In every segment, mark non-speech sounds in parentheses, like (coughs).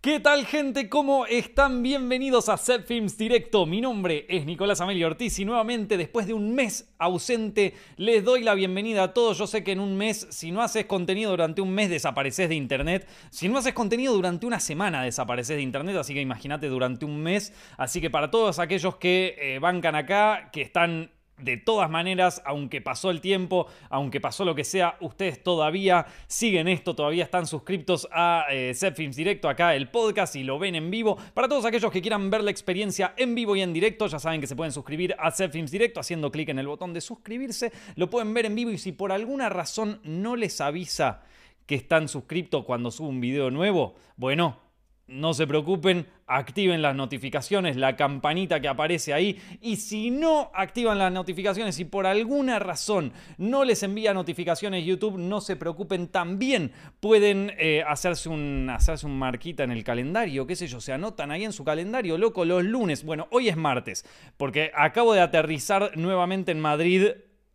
¿Qué tal gente? ¿Cómo están? Bienvenidos a Set Films Directo. Mi nombre es Nicolás Amelio Ortiz y nuevamente después de un mes ausente les doy la bienvenida a todos. Yo sé que en un mes, si no haces contenido durante un mes desapareces de internet. Si no haces contenido durante una semana desapareces de internet, así que imagínate durante un mes. Así que para todos aquellos que eh, bancan acá, que están de todas maneras, aunque pasó el tiempo, aunque pasó lo que sea, ustedes todavía siguen esto, todavía están suscriptos a eh, Directo, acá el podcast y lo ven en vivo. Para todos aquellos que quieran ver la experiencia en vivo y en directo, ya saben que se pueden suscribir a Set Directo haciendo clic en el botón de suscribirse. Lo pueden ver en vivo y si por alguna razón no les avisa que están suscritos cuando subo un video nuevo, bueno, no se preocupen, activen las notificaciones, la campanita que aparece ahí. Y si no activan las notificaciones y por alguna razón no les envía notificaciones YouTube, no se preocupen, también pueden eh, hacerse, un, hacerse un marquita en el calendario, qué sé yo, se anotan ahí en su calendario, loco, los lunes. Bueno, hoy es martes, porque acabo de aterrizar nuevamente en Madrid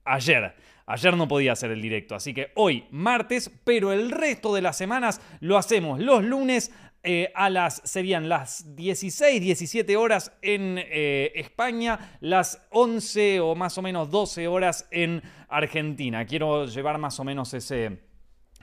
ayer. Ayer no podía hacer el directo, así que hoy martes, pero el resto de las semanas lo hacemos los lunes eh, a las, serían las 16, 17 horas en eh, España, las 11 o más o menos 12 horas en Argentina. Quiero llevar más o menos ese,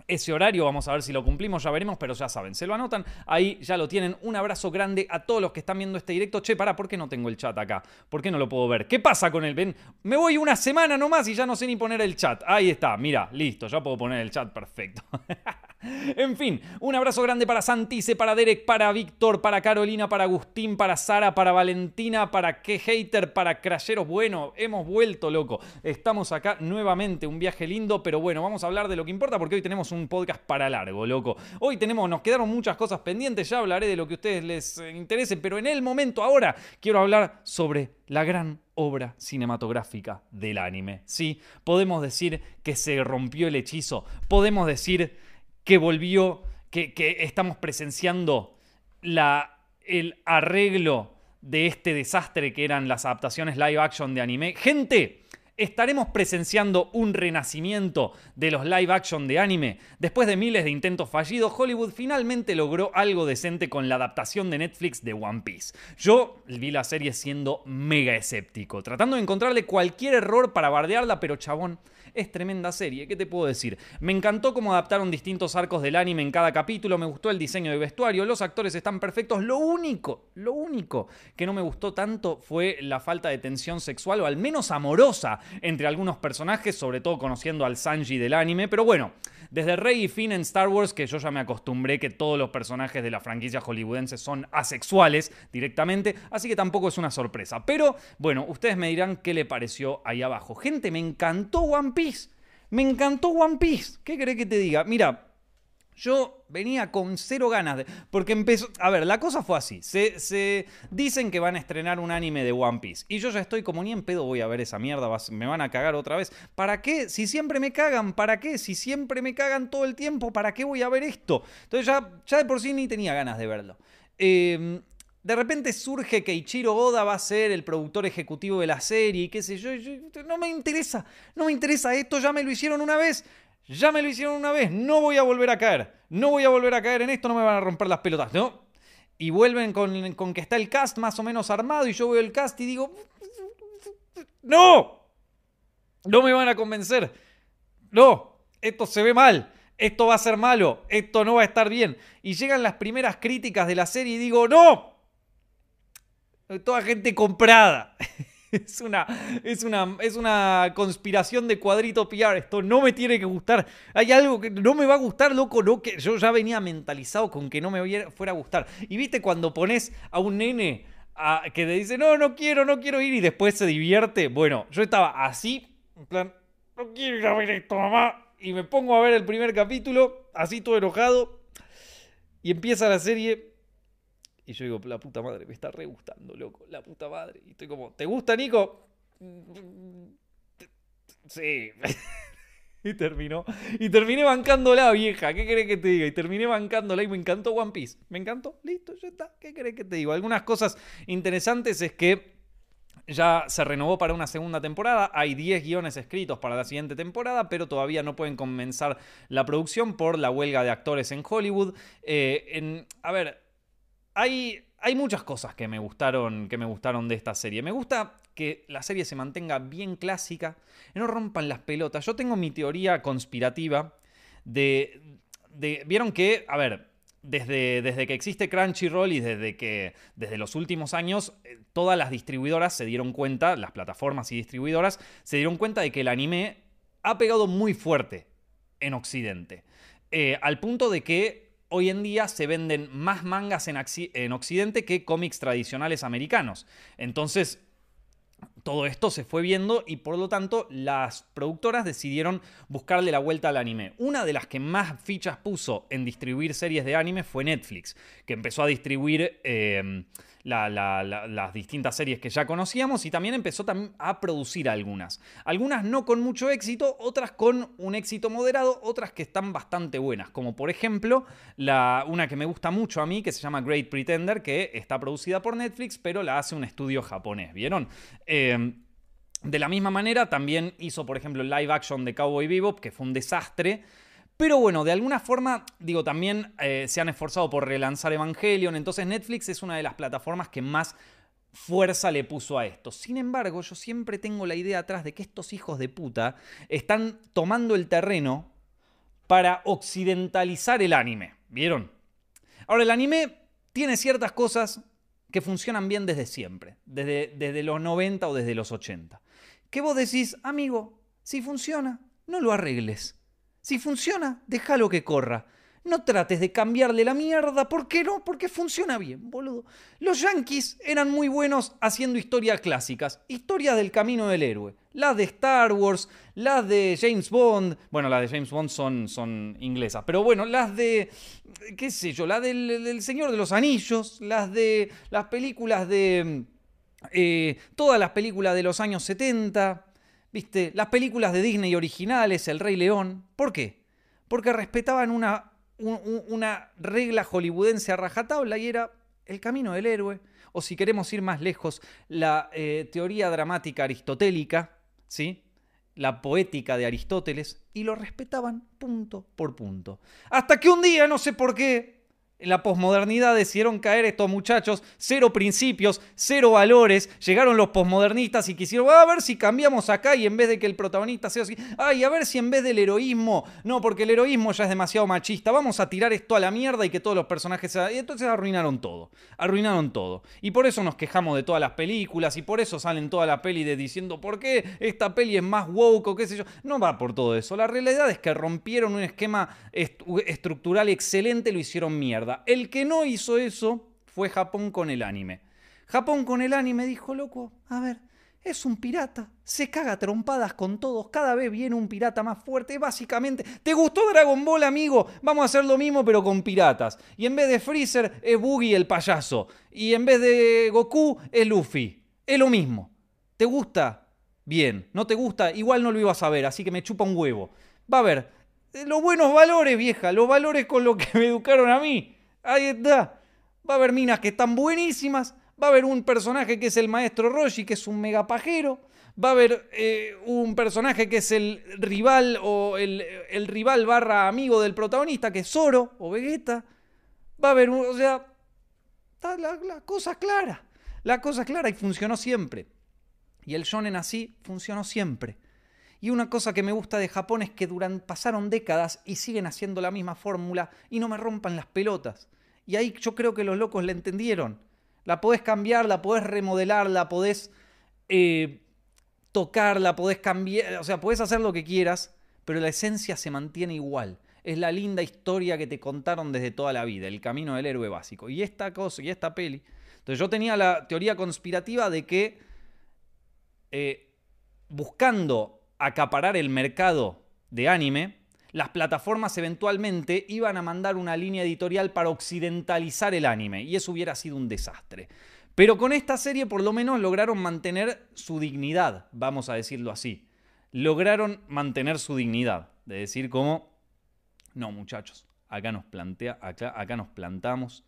ese horario. Vamos a ver si lo cumplimos, ya veremos, pero ya saben, se lo anotan, ahí ya lo tienen. Un abrazo grande a todos los que están viendo este directo. Che, para, ¿por qué no tengo el chat acá? ¿Por qué no lo puedo ver? ¿Qué pasa con el Ven, me voy una semana nomás y ya no sé ni poner el chat. Ahí está, mira, listo, ya puedo poner el chat perfecto. (laughs) En fin, un abrazo grande para Santice, para Derek, para Víctor, para Carolina, para Agustín, para Sara, para Valentina, para Que Hater, para Crasheros. Bueno, hemos vuelto, loco. Estamos acá nuevamente, un viaje lindo, pero bueno, vamos a hablar de lo que importa porque hoy tenemos un podcast para largo, loco. Hoy tenemos, nos quedaron muchas cosas pendientes, ya hablaré de lo que a ustedes les eh, interese, pero en el momento ahora quiero hablar sobre la gran obra cinematográfica del anime. Sí, podemos decir que se rompió el hechizo, podemos decir que volvió, que, estamos presenciando el arreglo de este desastre que eran las adaptaciones live action de anime. Gente, estaremos presenciando un renacimiento de los live action de anime. Después de miles de intentos fallidos, Hollywood finalmente logró algo decente con la adaptación de Netflix de One Piece. Yo vi la serie siendo mega escéptico, tratando de encontrarle cualquier error para bardearla, pero chabón, es tremenda serie, ¿qué te puedo decir? Me encantó cómo adaptaron distintos arcos del anime en cada capítulo, me gustó el diseño de vestuario, los actores están perfectos. Lo único, lo único que no me gustó tanto fue la falta de tensión sexual o al menos amorosa entre algunos personajes, sobre todo conociendo al Sanji del anime, pero bueno. Desde Rey y Finn en Star Wars, que yo ya me acostumbré que todos los personajes de la franquicia hollywoodense son asexuales directamente, así que tampoco es una sorpresa. Pero bueno, ustedes me dirán qué le pareció ahí abajo. Gente, me encantó One Piece. Me encantó One Piece. ¿Qué querés que te diga? Mira, yo venía con cero ganas de. Porque empezó. A ver, la cosa fue así. Se, dicen que van a estrenar un anime de One Piece. Y yo ya estoy como ni en pedo voy a ver esa mierda. me van a cagar otra vez. ¿Para qué? Si siempre me cagan, ¿para qué? Si siempre me cagan todo el tiempo, ¿para qué voy a ver esto? Entonces ya, ya de por sí ni tenía ganas de verlo. Em, de repente surge que Ichiro Oda va a ser el productor ejecutivo de la serie y qué sé yo, No me interesa, no me interesa esto, ya me lo hicieron una vez. Ya me lo hicieron una vez, no voy a volver a caer. No voy a volver a caer en esto, no me van a romper las pelotas, ¿no? Y vuelven con, con que está el cast más o menos armado y yo veo el cast y digo, ¡No! No me van a convencer. No, esto se ve mal. Esto va a ser malo. Esto no va a estar bien. Y llegan las primeras críticas de la serie y digo, ¡No! Toda gente comprada. (laughs) Es una, es, una, es una conspiración de cuadrito PR. Esto no me tiene que gustar. Hay algo que no me va a gustar, loco. No, que yo ya venía mentalizado con que no me fuera a gustar. Y viste cuando pones a un nene que te dice, no, no quiero, no quiero ir y después se divierte. Bueno, yo estaba así, en plan, no quiero ir a ver esto, mamá. Y me pongo a ver el primer capítulo, así todo enojado. Y empieza la serie y yo digo, la puta madre, me está re gustando, loco, la puta madre. Y estoy como, ¿te gusta, Nico? Sí. (laughs) y terminó. Y terminé bancándola, vieja. ¿Qué querés que te diga? Y terminé bancándola y me encantó One Piece. ¿Me encantó? Listo, ya está. ¿Qué querés que te diga? Algunas cosas interesantes es que ya se renovó para una segunda temporada. Hay 10 guiones escritos para la siguiente temporada, pero todavía no pueden comenzar la producción por la huelga de actores en Hollywood. Eh, a ver, hay, muchas cosas que me, gustaron, que me gustaron de esta serie. Me gusta que la serie se mantenga bien clásica, no rompan las pelotas. Yo tengo mi teoría conspirativa de, de vieron que, a ver, desde, desde, que existe Crunchyroll y desde que desde los últimos años eh, todas las distribuidoras se dieron cuenta, las plataformas y distribuidoras se dieron cuenta de que el anime ha pegado muy fuerte en Occidente. Eh, al punto de que hoy en día se venden más mangas en, en Occidente que cómics tradicionales americanos. Entonces, todo esto se fue viendo y por lo tanto las productoras decidieron buscarle la vuelta al anime. Una de las que más fichas puso en distribuir series de anime fue Netflix, que empezó a distribuir eh, las distintas series que ya conocíamos y también empezó a producir algunas. Algunas no con mucho éxito, otras con un éxito moderado, otras que están bastante buenas, como por ejemplo una que me gusta mucho a mí, que se llama Great Pretender, que está producida por Netflix, pero la hace un estudio japonés, ¿vieron? Eh, de la misma manera, también hizo, por ejemplo, el live action de Cowboy Bebop, que fue un desastre. Pero bueno, de alguna forma, digo, también eh, se han esforzado por relanzar Evangelion, entonces Netflix es una de las plataformas que más fuerza le puso a esto. Sin embargo, yo siempre tengo la idea atrás de que estos hijos de puta están tomando el terreno para occidentalizar el anime. ¿Vieron? Ahora, el anime tiene ciertas cosas que funcionan bien desde siempre, desde, desde los 90 o desde los 80. ¿Qué vos decís, amigo, si funciona, no lo arregles. Si funciona, déjalo que corra. No trates de cambiarle la mierda. ¿Por qué no? Porque funciona bien, boludo. Los yankees eran muy buenos haciendo historias clásicas. Historias del camino del héroe. Las de Star Wars, las de James Bond. Bueno, las de James Bond son, son inglesas. Pero bueno, las de. ¿Qué sé yo? Las del, Señor de los Anillos. Las de. Las películas de. Eh, todas las películas de los años 70. ¿Viste? Las películas de Disney originales, El Rey León. ¿Por qué? Porque respetaban una, una regla hollywoodense a rajatabla y era el camino del héroe. O si queremos ir más lejos, la eh, teoría dramática aristotélica, ¿sí? la poética de Aristóteles, y lo respetaban punto por punto. Hasta que un día, no sé por qué, la posmodernidad decidieron caer estos muchachos, cero principios, cero valores. Llegaron los posmodernistas y quisieron, a ver si cambiamos acá y en vez de que el protagonista sea así, ay, a ver si en vez del heroísmo, no, porque el heroísmo ya es demasiado machista, vamos a tirar esto a la mierda y que todos los personajes sean... Y entonces arruinaron todo, arruinaron todo. Y por eso nos quejamos de todas las películas y por eso salen toda la peli de diciendo, ¿por qué esta peli es más woke o qué sé yo? No va por todo eso. La realidad es que rompieron un esquema estructural excelente, lo hicieron mierda. El que no hizo eso fue Japón con el anime. Japón con el anime dijo, loco, a ver, es un pirata, se caga trompadas con todos, cada vez viene un pirata más fuerte, básicamente, ¿te gustó Dragon Ball, amigo? Vamos a hacer lo mismo pero con piratas. Y en vez de Freezer es Boogie el payaso, y en vez de Goku es Luffy. Es lo mismo. ¿Te gusta? Bien. ¿No te gusta? Igual no lo ibas a ver, así que me chupa un huevo. Va a ver, eh, los buenos valores, vieja, los valores con los que me educaron a mí. Ahí está. Va a haber minas que están buenísimas. Va a haber un personaje que es el maestro Roshi, que es un megapajero. Va a haber eh, un personaje que es el rival o el, rival barra amigo del protagonista, que es Zoro o Vegeta. Va a haber, un, o sea, está la, la cosa clara. La cosa clara y funcionó siempre. Y el shonen así funcionó siempre. Y una cosa que me gusta de Japón es que pasaron décadas y siguen haciendo la misma fórmula y no me rompan las pelotas. Y ahí yo creo que los locos la entendieron. La podés cambiar, la podés remodelar, la podés eh, tocar, la podés cambiar, o sea, podés hacer lo que quieras, pero la esencia se mantiene igual. Es la linda historia que te contaron desde toda la vida, el camino del héroe básico. Y esta cosa, y esta peli. Entonces yo tenía la teoría conspirativa de que eh, buscando acaparar el mercado de anime, las plataformas eventualmente iban a mandar una línea editorial para occidentalizar el anime, y eso hubiera sido un desastre. Pero con esta serie por lo menos lograron mantener su dignidad, vamos a decirlo así. Lograron mantener su dignidad, de decir como, no muchachos, acá nos, plantea, acá, acá nos plantamos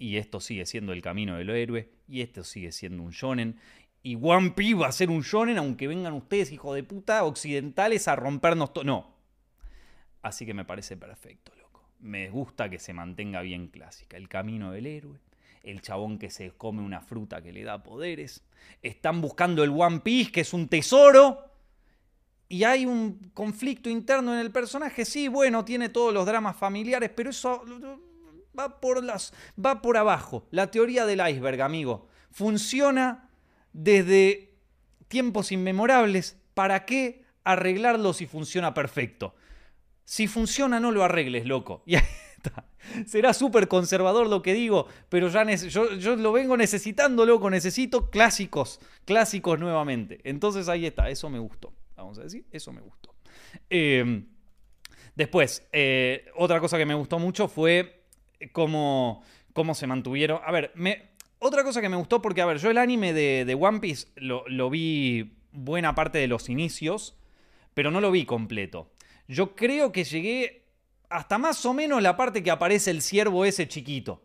y esto sigue siendo el camino del héroe, y esto sigue siendo un shonen, y One Piece va a ser un shonen, aunque vengan ustedes, hijo de puta, occidentales, a rompernos todo. No. Así que me parece perfecto, loco. Me gusta que se mantenga bien clásica. El camino del héroe. el chabón que se come una fruta que le da poderes. Están buscando el One Piece, que es un tesoro. Y hay un conflicto interno en el personaje. Sí, bueno, tiene todos los dramas familiares, pero eso va por, las, va por abajo. La teoría del iceberg, amigo. Funciona desde tiempos inmemorables. ¿Para qué arreglarlo si funciona perfecto? Si funciona, no lo arregles, loco. (laughs) Y ahí está. Será súper conservador lo que digo, pero ya yo, yo, lo vengo necesitando, loco. Necesito clásicos, clásicos nuevamente. Entonces ahí está, eso me gustó. Vamos a decir, eso me gustó. Em, después, eh, otra cosa que me gustó mucho fue cómo, cómo se mantuvieron. A ver, me, otra cosa que me gustó, porque, a ver, yo el anime de, One Piece lo, vi buena parte de los inicios, pero no lo vi completo. Yo creo que llegué hasta más o menos la parte que aparece el ciervo ese chiquito.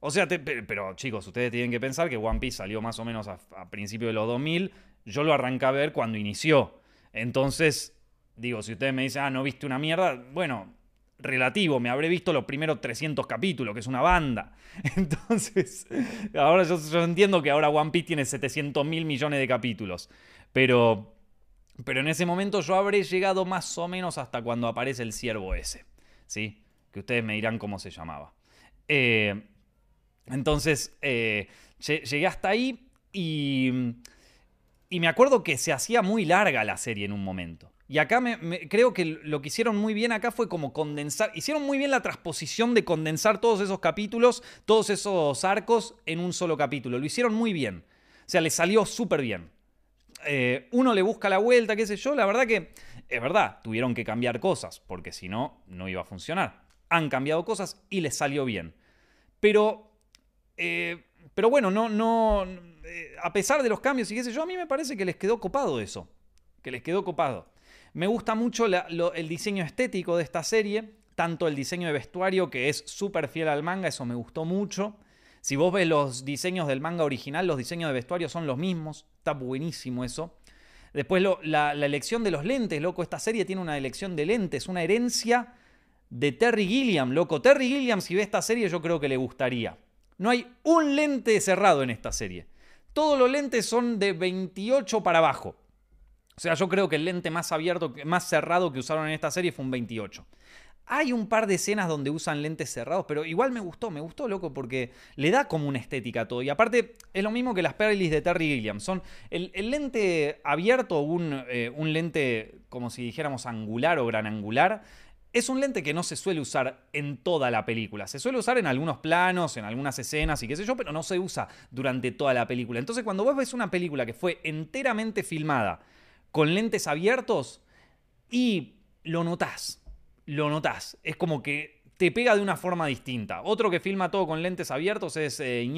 O sea, pero chicos, ustedes tienen que pensar que One Piece salió más o menos a, a principios de los 2000. Yo lo arranqué a ver cuando inició. Entonces, digo, si ustedes me dicen, ah, no viste una mierda, bueno, relativo, me habré visto los primeros 300 capítulos, que es una banda. (laughs) Entonces, ahora yo, entiendo que ahora One Piece tiene 700 mil millones de capítulos, pero, pero en ese momento yo habré llegado más o menos hasta cuando aparece el ciervo ese, ¿sí? Que ustedes me dirán cómo se llamaba. Eh, entonces, eh, llegué hasta ahí y, y me acuerdo que se hacía muy larga la serie en un momento. Y acá me, creo que lo que hicieron muy bien acá fue como condensar, hicieron muy bien la transposición de condensar todos esos capítulos, todos esos arcos en un solo capítulo. Lo hicieron muy bien. O sea, le salió súper bien. Eh, uno le busca la vuelta, qué sé yo, la verdad que es verdad, tuvieron que cambiar cosas, porque si no, no iba a funcionar. Han cambiado cosas y les salió bien. Pero, eh, pero bueno, no, no, eh, a pesar de los cambios y qué sé yo, a mí me parece que les quedó copado eso. Que les quedó copado. Me gusta mucho el diseño estético de esta serie, tanto el diseño de vestuario que es súper fiel al manga, eso me gustó mucho. Si vos ves los diseños del manga original, los diseños de vestuario son los mismos, está buenísimo eso. Después la, elección de los lentes, loco, esta serie tiene una elección de lentes, una herencia de Terry Gilliam, loco. Terry Gilliam, si ve esta serie, yo creo que le gustaría. No hay un lente cerrado en esta serie. Todos los lentes son de 28 para abajo. O sea, yo creo que el lente más abierto, más cerrado que usaron en esta serie fue un 28. Hay un par de escenas donde usan lentes cerrados, pero igual me gustó, me gustó, loco, porque le da como una estética a todo. Y aparte, es lo mismo que las Perlis de Terry Gilliam. Son el, lente abierto, un, eh, un lente como si dijéramos angular o gran angular, es un lente que no se suele usar en toda la película. Se suele usar en algunos planos, en algunas escenas y qué sé yo, pero no se usa durante toda la película. Entonces, cuando vos ves una película que fue enteramente filmada con lentes abiertos y lo notás. Lo notás. Es como que te pega de una forma distinta. Otro que filma todo con lentes abiertos es eh,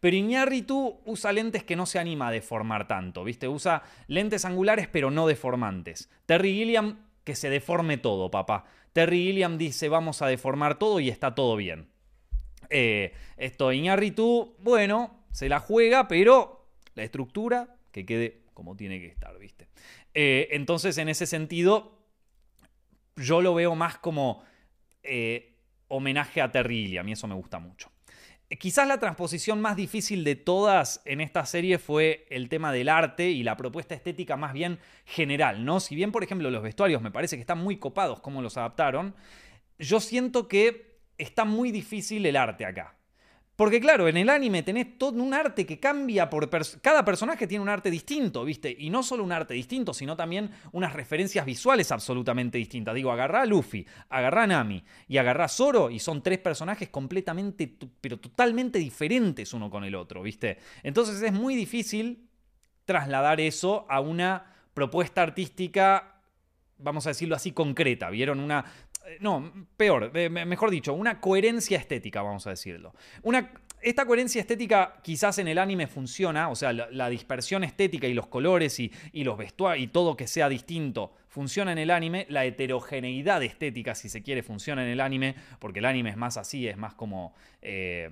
pero Iñárritu usa lentes que no se anima a deformar tanto, ¿viste? Usa lentes angulares pero no deformantes. Terry Gilliam, que se deforme todo, papá. Terry Gilliam dice vamos a deformar todo y está todo bien. Eh, esto, Iñárritu, bueno, se la juega, pero la estructura que quede como tiene que estar, ¿viste? Eh, entonces, en ese sentido, yo lo veo más como eh, homenaje a Terry y a mí eso me gusta mucho. Eh, quizás la transposición más difícil de todas en esta serie fue el tema del arte y la propuesta estética más bien general, ¿no? Si bien, por ejemplo, los vestuarios me parece que están muy copados como los adaptaron, yo siento que está muy difícil el arte acá. Porque claro, en el anime tenés todo un arte que cambia por... cada personaje tiene un arte distinto, ¿viste? Y no solo un arte distinto, sino también unas referencias visuales absolutamente distintas. Digo, agarrá a Luffy, agarrá a Nami y agarrá a Zoro y son tres personajes completamente, pero totalmente diferentes uno con el otro, ¿viste? Entonces es muy difícil trasladar eso a una propuesta artística, vamos a decirlo así, concreta. ¿Vieron? Una no, peor, mejor dicho, una coherencia estética, vamos a decirlo. Una, esta coherencia estética quizás en el anime funciona, o sea, la, dispersión estética y los colores y, los vestuarios y todo que sea distinto funciona en el anime, la heterogeneidad estética, si se quiere, funciona en el anime, porque el anime es más así, es más como... Eh,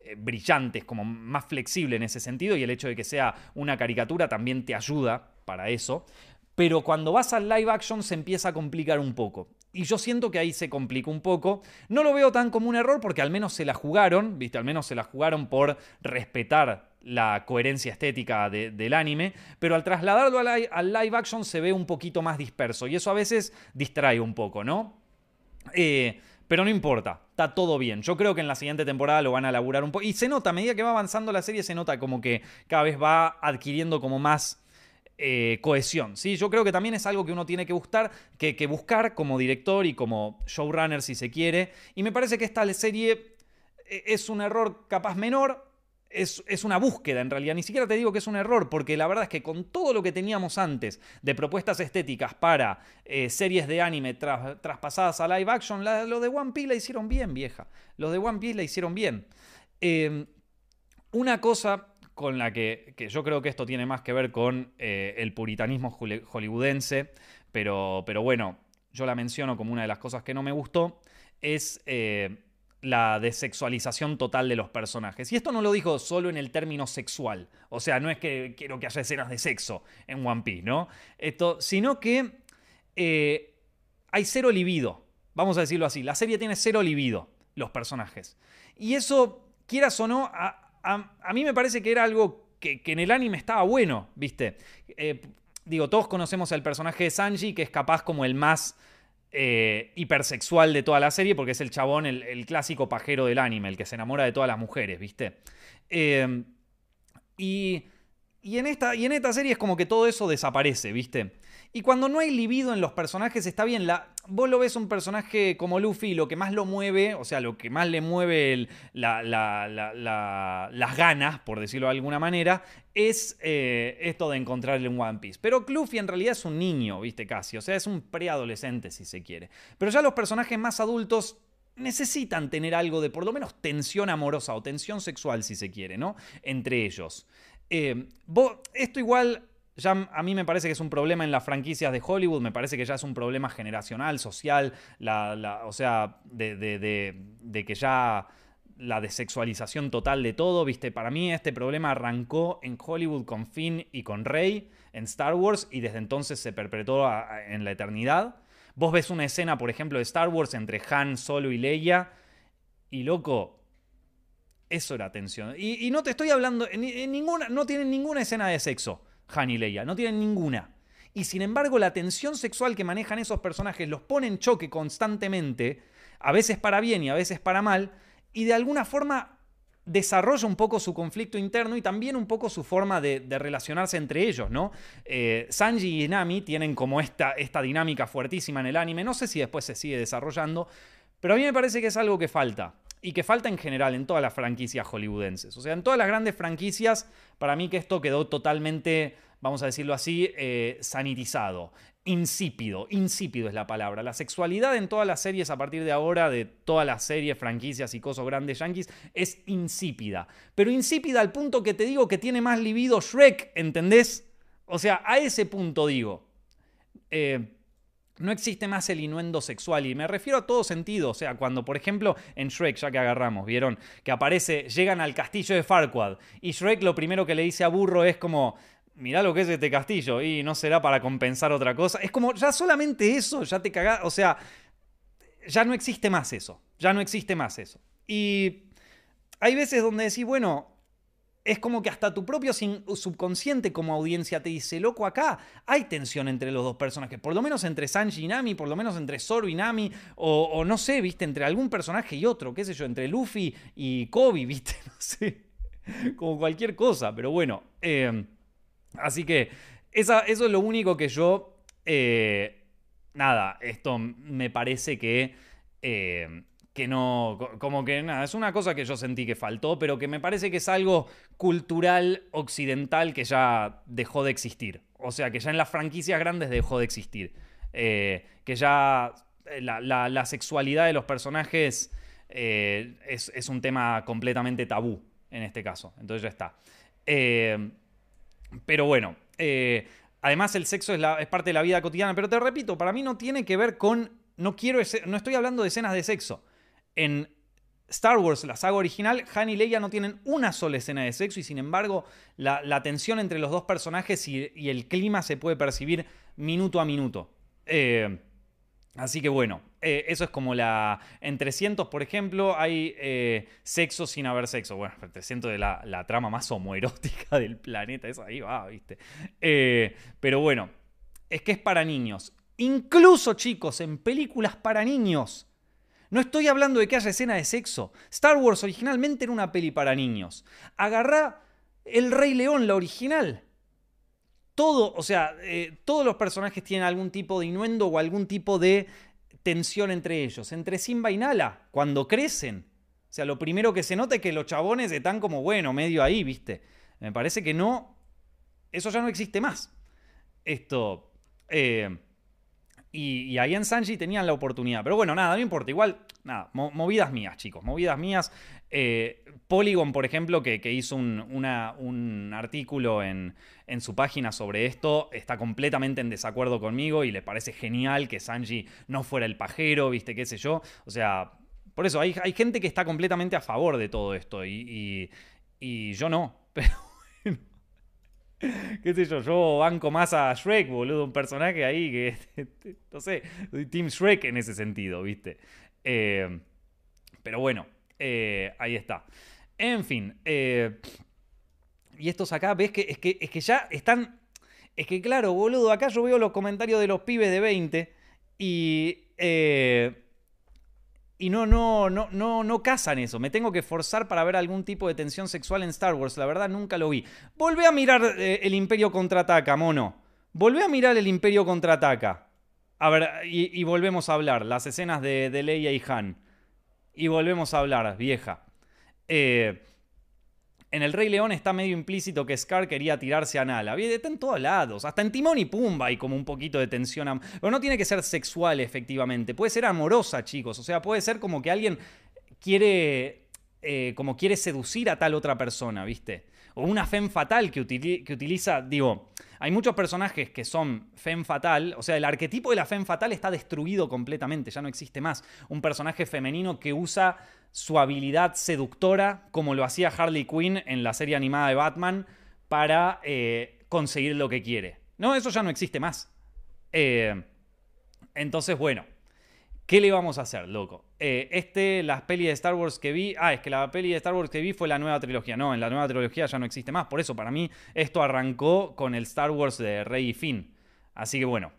eh, brillante, es como más flexible en ese sentido y el hecho de que sea una caricatura también te ayuda para eso. Pero cuando vas al live action se empieza a complicar un poco. Y yo siento que ahí se complica un poco. No lo veo tan como un error porque al menos se la jugaron, ¿viste? Al menos se la jugaron por respetar la coherencia estética del anime, pero al trasladarlo al, live action se ve un poquito más disperso y eso a veces distrae un poco, ¿no? Eh, pero no importa, está todo bien. Yo creo que en la siguiente temporada lo van a laburar un poco. Y se nota, a medida que va avanzando la serie, se nota como que cada vez va adquiriendo como más eh, cohesión. ¿sí? Yo creo que también es algo que uno tiene que buscar, que, buscar como director y como showrunner si se quiere. Y me parece que esta serie eh, es un error capaz menor, es, una búsqueda en realidad, ni siquiera te digo que es un error, porque la verdad es que con todo lo que teníamos antes de propuestas estéticas para eh, series de anime traspasadas a live action, lo de One Piece la hicieron bien, vieja. Lo de One Piece la hicieron bien. Una cosa con la que, yo creo que esto tiene más que ver con eh, el puritanismo hollywoodense, pero, pero bueno, yo la menciono como una de las cosas que no me gustó, es... Eh, la desexualización total de los personajes. Y esto no lo dijo solo en el término sexual. O sea, no es que quiero que haya escenas de sexo en One Piece, ¿no? Esto, sino que eh, hay cero libido. Vamos a decirlo así. La serie tiene cero libido, los personajes. Y eso, quieras o no, a, mí me parece que era algo que, en el anime estaba bueno, ¿viste? Eh, digo, todos conocemos al personaje de Sanji, que es capaz como el más eh, hipersexual de toda la serie, porque es el chabón, el, clásico pajero del anime, el que se enamora de todas las mujeres, ¿viste? Eh, y, en esta, y en esta serie es como que todo eso desaparece, ¿viste? Y cuando no hay libido en los personajes, está bien. La, vos lo ves un personaje como Luffy, lo que más lo mueve, o sea, lo que más le mueve las ganas, por decirlo de alguna manera, es eh, esto de encontrarle un One Piece. Pero Luffy en realidad es un niño, viste casi. O sea, es un preadolescente, si se quiere. Pero ya los personajes más adultos necesitan tener algo de por lo menos tensión amorosa o tensión sexual, si se quiere, ¿no? Entre ellos. Eh, esto igual ya a mí me parece que es un problema en las franquicias de Hollywood, me parece que ya es un problema generacional, social, o sea, de, que ya la desexualización total de todo, viste, para mí este problema arrancó en Hollywood con Finn y con Rey en Star Wars y desde entonces se perpetuó en la eternidad. Vos ves una escena, por ejemplo, de Star Wars entre Han, Solo y Leia y loco, eso era tensión. Y, no te estoy hablando, en ninguna, no tienen ninguna escena de sexo. Han y Leia, no tienen ninguna. Y sin embargo, la tensión sexual que manejan esos personajes los pone en choque constantemente, a veces para bien y a veces para mal, y de alguna forma desarrolla un poco su conflicto interno y también un poco su forma de, relacionarse entre ellos, ¿no? Eh, Sanji y Nami tienen como esta, esta dinámica fuertísima en el anime, no sé si después se sigue desarrollando, pero a mí me parece que es algo que falta y que falta en general en todas las franquicias hollywoodenses. O sea, en todas las grandes franquicias, para mí que esto quedó totalmente, vamos a decirlo así, eh, sanitizado. Insípido, insípido es la palabra. La sexualidad en todas las series a partir de ahora, de todas las series, franquicias y cosas grandes yankees, es insípida. Pero insípida al punto que te digo que tiene más libido Shrek, ¿entendés? O sea, a ese punto digo. Eh, no existe más el inuendo sexual y me refiero a todo sentido, o sea, cuando por ejemplo en Shrek, ya que agarramos, vieron que aparece, llegan al castillo de Farquaad y Shrek lo primero que le dice a Burro es como, mirá lo que es este castillo y no será para compensar otra cosa, es como ya solamente eso, ya te cagás, o sea, ya no existe más eso, ya no existe más eso. Y hay veces donde decís, bueno, es como que hasta tu propio subconsciente como audiencia te dice, loco, acá hay tensión entre los dos personajes, por lo menos entre Sanji y Nami, por lo menos entre Zoro y Nami, o, no sé, viste, entre algún personaje y otro, qué sé yo, entre Luffy y Kobe, (laughs) viste, no sé, como cualquier cosa, pero bueno, em, así que eso es lo único que yo, eh, nada, esto me parece que... Em, que no, como que nada, es una cosa que yo sentí que faltó, pero que me parece que es algo cultural occidental que ya dejó de existir. O sea, que ya en las franquicias grandes dejó de existir. Eh, que ya eh, la, sexualidad de los personajes eh, es, un tema completamente tabú en este caso. Entonces ya está. pero bueno, además el sexo es, es parte de la vida cotidiana, pero te repito, para mí no tiene que ver con no quiero no estoy hablando de escenas de sexo. En Star Wars, la saga original, Han y Leia no tienen una sola escena de sexo y sin embargo la, tensión entre los dos personajes y, el clima se puede percibir minuto a minuto. Eh, Así que bueno, eh, eso es como la... En 300, por ejemplo, hay eh, sexo sin haber sexo. Bueno, 300 de la, la trama más homoerótica del planeta, eso ahí va, ¿viste? Pero bueno, es que es para niños. Incluso, chicos, en películas para niños. No estoy hablando de que haya escena de sexo. Star Wars originalmente era una peli para niños. Agarrá El Rey León, la original todo, o sea, eh, todos los personajes tienen algún tipo de inuendo o algún tipo de tensión entre ellos. Entre Simba y Nala, cuando crecen. O sea, lo primero que se nota es que los chabones están como, bueno, medio ahí, ¿viste? Me parece que no. Eso ya no existe más. Esto. Eh, y, ahí en Sanji tenían la oportunidad. Pero bueno, nada, no importa. Igual, nada, movidas mías, chicos. Movidas mías. Eh, Polygon, por ejemplo, que, hizo un, artículo en, su página sobre esto, está completamente en desacuerdo conmigo y le parece genial que Sanji no fuera el pajero, viste, qué sé yo. O sea, por eso hay, hay gente que está completamente a favor de todo esto y, yo no. (laughs) Pero (laughs) qué sé yo, yo banco más a Shrek, boludo, un personaje ahí que, (laughs) no sé, Team Shrek en ese sentido, viste. Eh, pero bueno, eh, ahí está. En fin. Eh, y estos acá, ves que es, que es que ya están. Es que claro, boludo, acá yo veo los comentarios de los pibes de 20 y. y no, no, no, no, no casan eso. Me tengo que forzar para ver algún tipo de tensión sexual en Star Wars. La verdad, nunca lo vi. Volvé a mirar el Imperio contraataca, mono. Volvé a mirar el Imperio contraataca. A ver, y, volvemos a hablar. Las escenas de, de Leia y Han. Y volvemos a hablar, vieja. Eh, en el Rey León está medio implícito que Scar quería tirarse a Nala. Está en todos lados. Hasta en Timón y Pumba hay como un poquito de tensión. Pero no tiene que ser sexual, efectivamente. Puede ser amorosa, chicos. O sea, puede ser como que alguien quiere. Eh, como quiere seducir a tal otra persona, ¿viste? O una femme fatal que, utiliza. Digo, hay muchos personajes que son femme fatal, o sea, el arquetipo de la femme fatal está destruido completamente, ya no existe más. Un personaje femenino que usa su habilidad seductora, como lo hacía Harley Quinn en la serie animada de Batman, para eh, conseguir lo que quiere. No, eso ya no existe más. Eh, entonces, bueno, ¿qué le vamos a hacer, loco? Eh, este, las pelis de Star Wars que vi. Ah, es que la peli de Star Wars que vi fue la nueva trilogía. No, en la nueva trilogía ya no existe más. Por eso, para mí, esto arrancó con el Star Wars de Rey y Finn. Así que bueno.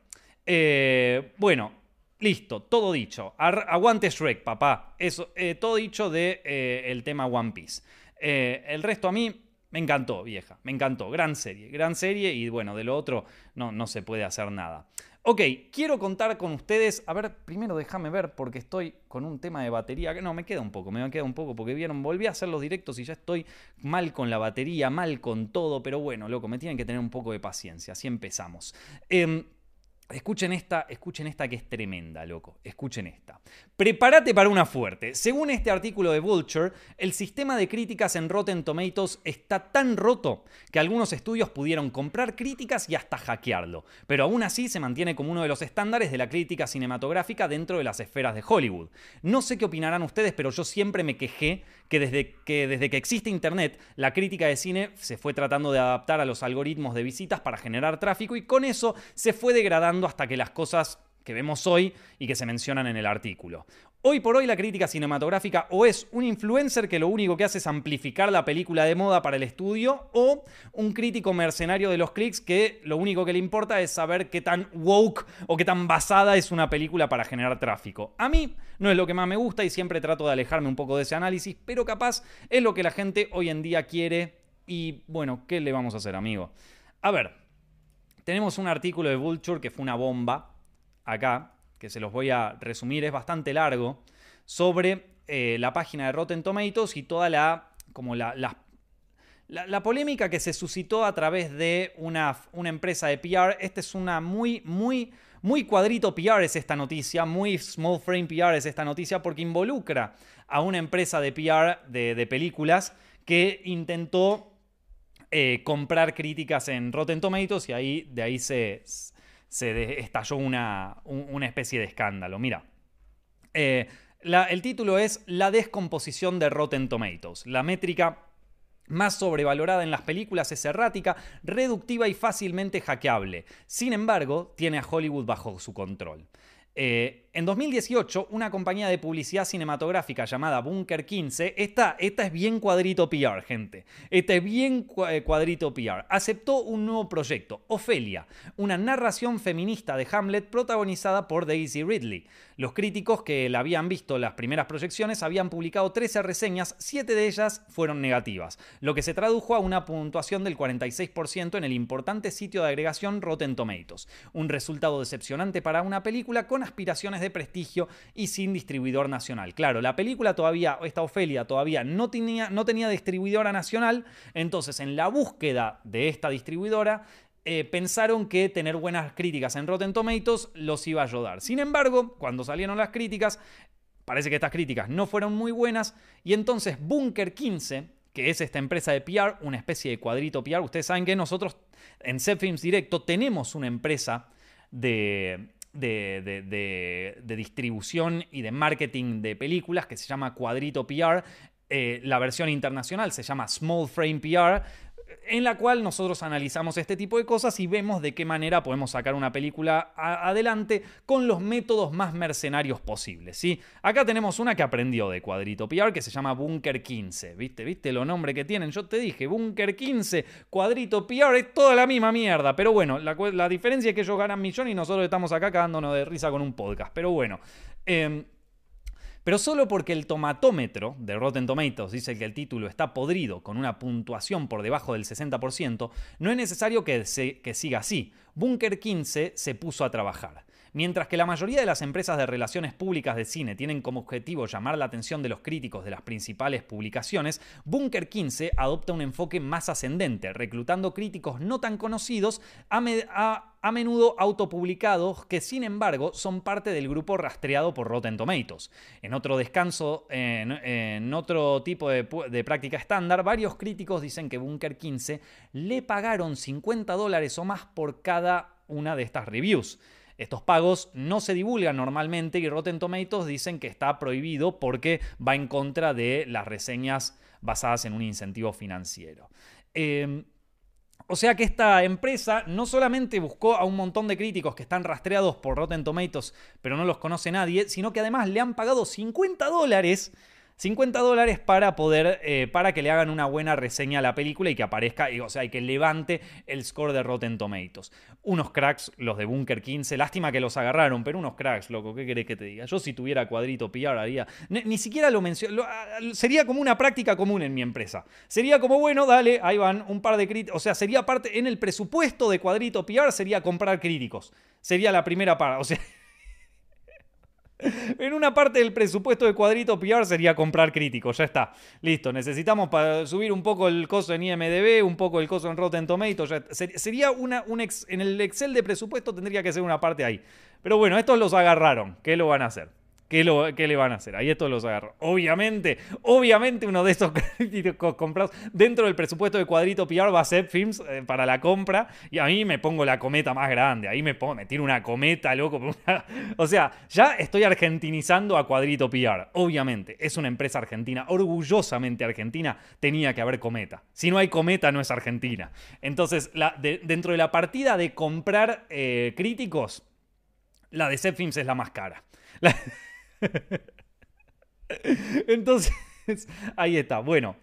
Eh, bueno, listo, todo dicho. aguante Shrek, papá. Eso, eh, todo dicho de el tema One Piece. el resto a mí me encantó, vieja. Me encantó. Gran serie. Gran serie. Y bueno, de lo otro no, no se puede hacer nada. Ok, quiero contar con ustedes. A ver, primero déjame ver porque estoy con un tema de batería. No, me queda un poco, me queda un poco porque vieron, volví a hacer los directos y ya estoy mal con la batería, mal con todo. Pero bueno, loco, me tienen que tener un poco de paciencia. Así empezamos. Eh, Escuchen esta, escuchen esta que es tremenda, loco. Escuchen esta. Prepárate para una fuerte. Según este artículo de Vulture, el sistema de críticas en Rotten Tomatoes está tan roto que algunos estudios pudieron comprar críticas y hasta hackearlo. Pero aún así se mantiene como uno de los estándares de la crítica cinematográfica dentro de las esferas de Hollywood. No sé qué opinarán ustedes, pero yo siempre me quejé que desde que, desde que existe Internet, la crítica de cine se fue tratando de adaptar a los algoritmos de visitas para generar tráfico y con eso se fue degradando hasta que las cosas que vemos hoy y que se mencionan en el artículo. Hoy por hoy la crítica cinematográfica o es un influencer que lo único que hace es amplificar la película de moda para el estudio o un crítico mercenario de los clics que lo único que le importa es saber qué tan woke o qué tan basada es una película para generar tráfico. A mí no es lo que más me gusta y siempre trato de alejarme un poco de ese análisis, pero capaz es lo que la gente hoy en día quiere y bueno, ¿qué le vamos a hacer amigo? A ver, tenemos un artículo de Vulture que fue una bomba acá que se los voy a resumir, es bastante largo, sobre eh, la página de Rotten Tomatoes y toda la, como la, la, polémica que se suscitó a través de una, una empresa de PR. Esta es una muy, muy, muy cuadrito PR es esta noticia, muy small frame PR es esta noticia porque involucra a una empresa de PR de, películas que intentó eh, comprar críticas en Rotten Tomatoes y ahí, de ahí se, estalló una, una, especie de escándalo. Mira, eh, el título es La descomposición de Rotten Tomatoes. La métrica más sobrevalorada en las películas es errática, reductiva y fácilmente hackeable. Sin embargo, tiene a Hollywood bajo su control. Eh, En 2018, una compañía de publicidad cinematográfica llamada Bunker 15, esta, esta es bien cuadrito PR, gente. Esta es bien eh, cuadrito PR. Aceptó un nuevo proyecto, Ofelia, una narración feminista de Hamlet protagonizada por Daisy Ridley. Los críticos que la habían visto las primeras proyecciones habían publicado 13 reseñas, 7 de ellas fueron negativas, lo que se tradujo a una puntuación del 46% en el importante sitio de agregación Rotten Tomatoes. Un resultado decepcionante para una película con aspiraciones de prestigio y sin distribuidor nacional. Claro, la película todavía, esta Ofelia todavía no tenía, no tenía distribuidora nacional, entonces en la búsqueda de esta distribuidora eh, pensaron que tener buenas críticas en Rotten Tomatoes los iba a ayudar. Sin embargo, cuando salieron las críticas, parece que estas críticas no fueron muy buenas y entonces Bunker 15, que es esta empresa de PR, una especie de cuadrito PR, ustedes saben que nosotros en Films Directo tenemos una empresa de, de, distribución y de marketing de películas que se llama Cuadrito PR. Eh, la versión internacional se llama Small Frame PR en la cual nosotros analizamos este tipo de cosas y vemos de qué manera podemos sacar una película adelante con los métodos más mercenarios posibles. ¿sí? Acá tenemos una que aprendió de Cuadrito PR que se llama Bunker 15. ¿Viste? ¿Viste lo nombre que tienen? Yo te dije, Bunker 15, Cuadrito PR, es toda la misma mierda. Pero bueno, la, diferencia es que ellos ganan millones y nosotros estamos acá cagándonos de risa con un podcast. Pero bueno. Em, pero solo porque el tomatómetro de Rotten Tomatoes dice que el título está podrido con una puntuación por debajo del 60%, no es necesario que, siga así. Bunker 15 se puso a trabajar. Mientras que la mayoría de las empresas de relaciones públicas de cine tienen como objetivo llamar la atención de los críticos de las principales publicaciones, Bunker 15 adopta un enfoque más ascendente, reclutando críticos no tan conocidos, a, menudo autopublicados, que sin embargo son parte del grupo rastreado por Rotten Tomatoes. En otro descanso, en, otro tipo de, de práctica estándar, varios críticos dicen que Bunker 15 le pagaron 50 dólares o más por cada una de estas reviews. Estos pagos no se divulgan normalmente y Rotten Tomatoes dicen que está prohibido porque va en contra de las reseñas basadas en un incentivo financiero. Em, o sea que esta empresa no solamente buscó a un montón de críticos que están rastreados por Rotten Tomatoes, pero no los conoce nadie, sino que además le han pagado 50 dólares 50 dólares para poder, eh, para que le hagan una buena reseña a la película y que aparezca, o sea, y que levante el score de Rotten Tomatoes. Unos cracks, los de Bunker 15, lástima que los agarraron, pero unos cracks, loco, ¿qué querés que te diga? Yo si tuviera cuadrito PR haría, ni, siquiera lo menciono, sería como una práctica común en mi empresa. Sería como, bueno, dale, ahí van un par de críticos, o sea, sería parte, en el presupuesto de cuadrito PR sería comprar críticos. Sería la primera parte, o sea... En una parte del presupuesto de cuadrito PR sería comprar críticos, ya está. Listo, necesitamos para subir un poco el costo en IMDB, un poco el costo en Rotten Tomatoes. sería una, un en el Excel de presupuesto tendría que ser una parte ahí. Pero bueno, estos los agarraron. ¿Qué lo van a hacer? ¿Qué, le van a hacer? Ahí esto los agarro. Obviamente, obviamente uno de críticos (laughs) comprados dentro del presupuesto de cuadrito PR va a ser films eh, para la compra y a mí me pongo la cometa más grande. Ahí me pongo, me tiro una cometa, loco. (laughs) O sea, ya estoy argentinizando a cuadrito PR. Obviamente, es una empresa argentina, orgullosamente argentina, tenía que haber cometa. Si no hay cometa, no es Argentina. Entonces, dentro de la partida de comprar eh, críticos, la de Films es la más cara. (laughs) Entonces, ahí está. Bueno,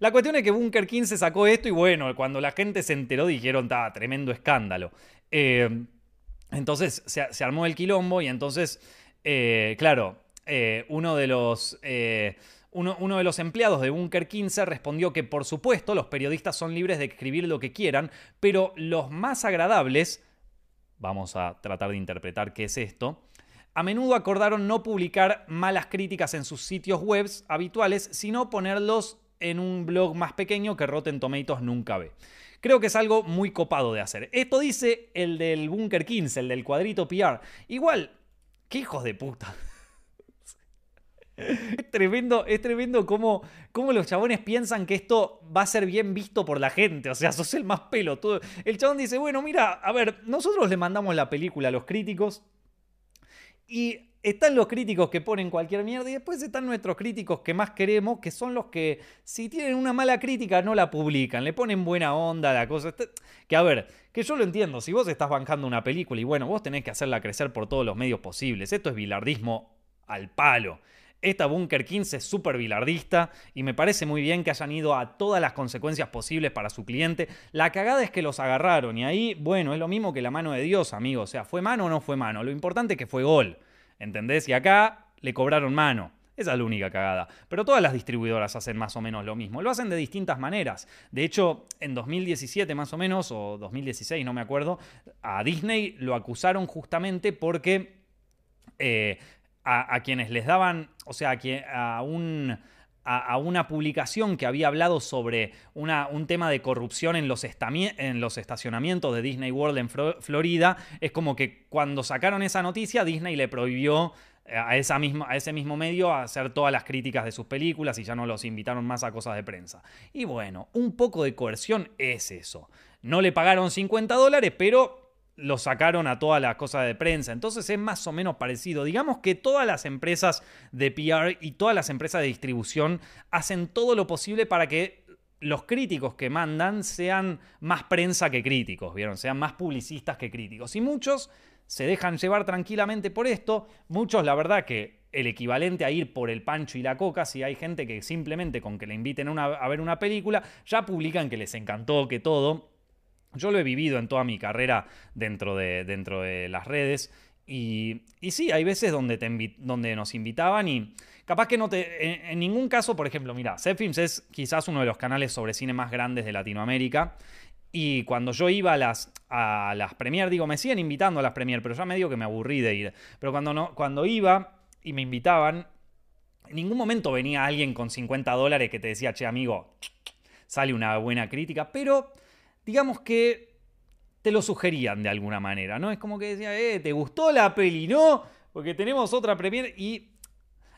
la cuestión es que Bunker 15 sacó esto y bueno, cuando la gente se enteró dijeron, está tremendo escándalo. Eh, entonces se, armó el quilombo y entonces, eh, claro, eh, uno de los... Uno, uno, de los empleados de Bunker 15 respondió que por supuesto los periodistas son libres de escribir lo que quieran, pero los más agradables, vamos a tratar de interpretar qué es esto, a menudo acordaron no publicar malas críticas en sus sitios web habituales, sino ponerlos en un blog más pequeño que Rotten Tomatoes nunca ve. Creo que es algo muy copado de hacer. Esto dice el del Bunker 15, el del cuadrito PR. Igual, qué hijos de puta. (laughs) Es tremendo, es tremendo cómo, cómo, los chabones piensan que esto va a ser bien visto por la gente. O sea, sos el más pelo. El chabón dice, bueno, mira, a ver, nosotros le mandamos la película a los críticos y están los críticos que ponen cualquier mierda y después están nuestros críticos que más queremos, que son los que si tienen una mala crítica no la publican, le ponen buena onda a la cosa. Que a ver, que yo lo entiendo, si vos estás bancando una película y bueno, vos tenés que hacerla crecer por todos los medios posibles, esto es bilardismo al palo. Esta Bunker 15 es súper bilardista y me parece muy bien que hayan ido a todas las consecuencias posibles para su cliente. La cagada es que los agarraron y ahí, bueno, es lo mismo que la mano de Dios, amigo. O sea, ¿fue mano o no fue mano? Lo importante es que fue gol. ¿Entendés? Y acá le cobraron mano. Esa es la única cagada. Pero todas las distribuidoras hacen más o menos lo mismo. Lo hacen de distintas maneras. De hecho, en 2017 más o menos, o 2016, no me acuerdo, a Disney lo acusaron justamente porque eh, a, quienes les daban, o sea, a, un a, una publicación que había hablado sobre una, un tema de corrupción en los, en los, estacionamientos de Disney World en Florida, es como que cuando sacaron esa noticia, Disney le prohibió eh, a, esa a ese mismo medio hacer todas las críticas de sus películas y ya no los invitaron más a cosas de prensa. Y bueno, un poco de coerción es eso. No le pagaron 50 dólares, pero lo sacaron a todas las cosas de prensa. Entonces es más o menos parecido. Digamos que todas las empresas de PR y todas las empresas de distribución hacen todo lo posible para que los críticos que mandan sean más prensa que críticos, ¿vieron? Sean más publicistas que críticos. Y muchos se dejan llevar tranquilamente por esto. Muchos, la verdad que el equivalente a ir por el pancho y la coca, si hay gente que simplemente con que le inviten a ver una película, ya publican que les encantó, que todo. Yo lo he vivido en toda mi carrera dentro de, dentro de las redes. Y, y sí, hay veces donde, te donde nos invitaban y capaz que no te... En, ningún caso, por ejemplo, mira, Zepfilms es quizás uno de los canales sobre cine más grandes de Latinoamérica. Y cuando yo iba a las, a las premier, digo, me siguen invitando a las premier, pero ya me digo que me aburrí de ir. Pero cuando, no, cuando iba y me invitaban, en ningún momento venía alguien con 50 dólares que te decía, che, amigo, sale una buena crítica, pero digamos que te lo sugerían de alguna manera, ¿no? Es como que decía, eh, ¿te gustó la peli? No, porque tenemos otra premier y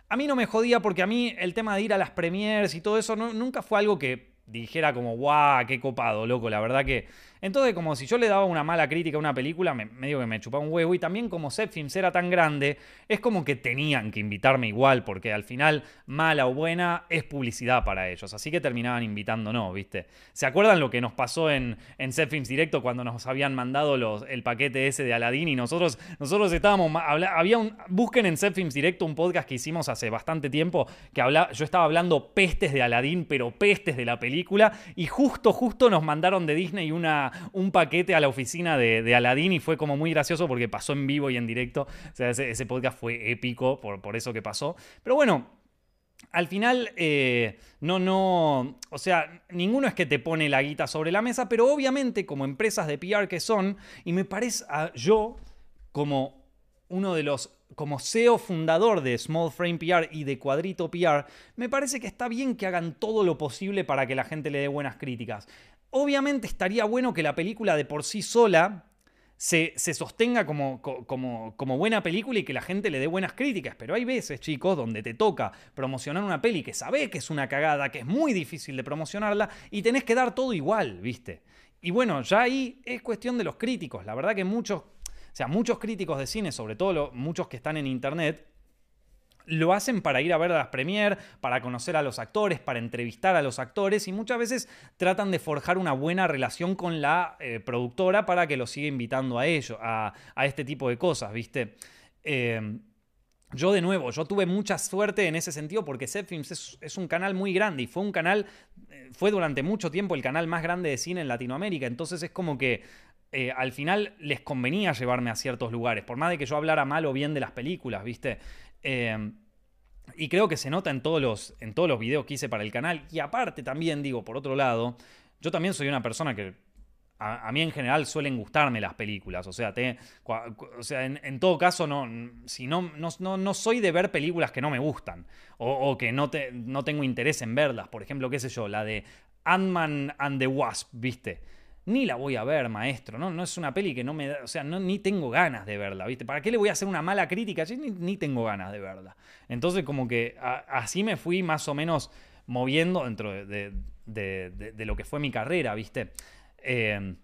a mí no me jodía porque a mí el tema de ir a las premiers y todo eso nunca fue algo que dijera como, guau, qué copado, loco, la verdad que entonces, como si yo le daba una mala crítica a una película, me, medio que me chupaba un huevo. Y también como Films era tan grande, es como que tenían que invitarme igual, porque al final, mala o buena, es publicidad para ellos. Así que terminaban invitándonos, ¿viste? ¿Se acuerdan lo que nos pasó en, en Films Directo cuando nos habían mandado el paquete ese de Aladdin? Y nosotros, nosotros estábamos. Había un, busquen en Films Directo un podcast que hicimos hace bastante tiempo, que habla, yo estaba hablando pestes de Aladdin, pero pestes de la película. Y justo, justo nos mandaron de Disney una un paquete a la oficina de, de Aladdin y fue como muy gracioso porque pasó en vivo y en directo. O sea, ese, podcast fue épico por, por eso que pasó. Pero bueno, al final, eh, no, no, o sea, ninguno es que te pone la guita sobre la mesa, pero obviamente como empresas de PR que son, y me parece a yo como uno de los, como CEO fundador de Small Frame PR y de Cuadrito PR, me parece que está bien que hagan todo lo posible para que la gente le dé buenas críticas. Obviamente estaría bueno que la película de por sí sola se, sostenga como, como, como, buena película y que la gente le dé buenas críticas. Pero hay veces, chicos, donde te toca promocionar una peli que sabés que es una cagada, que es muy difícil de promocionarla y tenés que dar todo igual, ¿viste? Y bueno, ya ahí es cuestión de los críticos. La verdad que muchos, o sea, muchos críticos de cine, sobre todo muchos que están en internet, lo hacen para ir a ver a las premier, para conocer a los actores, para entrevistar a los actores y muchas veces tratan de forjar una buena relación con la eh, productora para que lo siga invitando a ellos, a, este tipo de cosas, ¿viste? Eh, yo de nuevo, yo tuve mucha suerte en ese sentido porque Zepfilms es, es, un canal muy grande y fue un canal, eh, fue durante mucho tiempo el canal más grande de cine en Latinoamérica, entonces es como que al final les convenía llevarme a ciertos lugares, por más de que yo hablara mal o bien de las películas, ¿viste? Em, y creo que se nota en todos, los, en todos los videos que hice para el canal. Y aparte también, digo, por otro lado, yo también soy una persona que a, mí en general suelen gustarme las películas. O sea, te, o sea en, todo caso, no, si no, no, no, soy de ver películas que no me gustan o, que no, te, no tengo interés en verlas. Por ejemplo, qué sé yo, la de Ant-Man and the Wasp, ¿viste? Ni la voy a ver, maestro. No, no es una peli que no me da, o sea, ni tengo ganas de verla, ¿viste? ¿Para qué le voy a hacer una mala crítica? Yo ni, tengo ganas de verla. Entonces, como que así me fui más o menos moviendo dentro de, lo que fue mi carrera, ¿viste? Eh,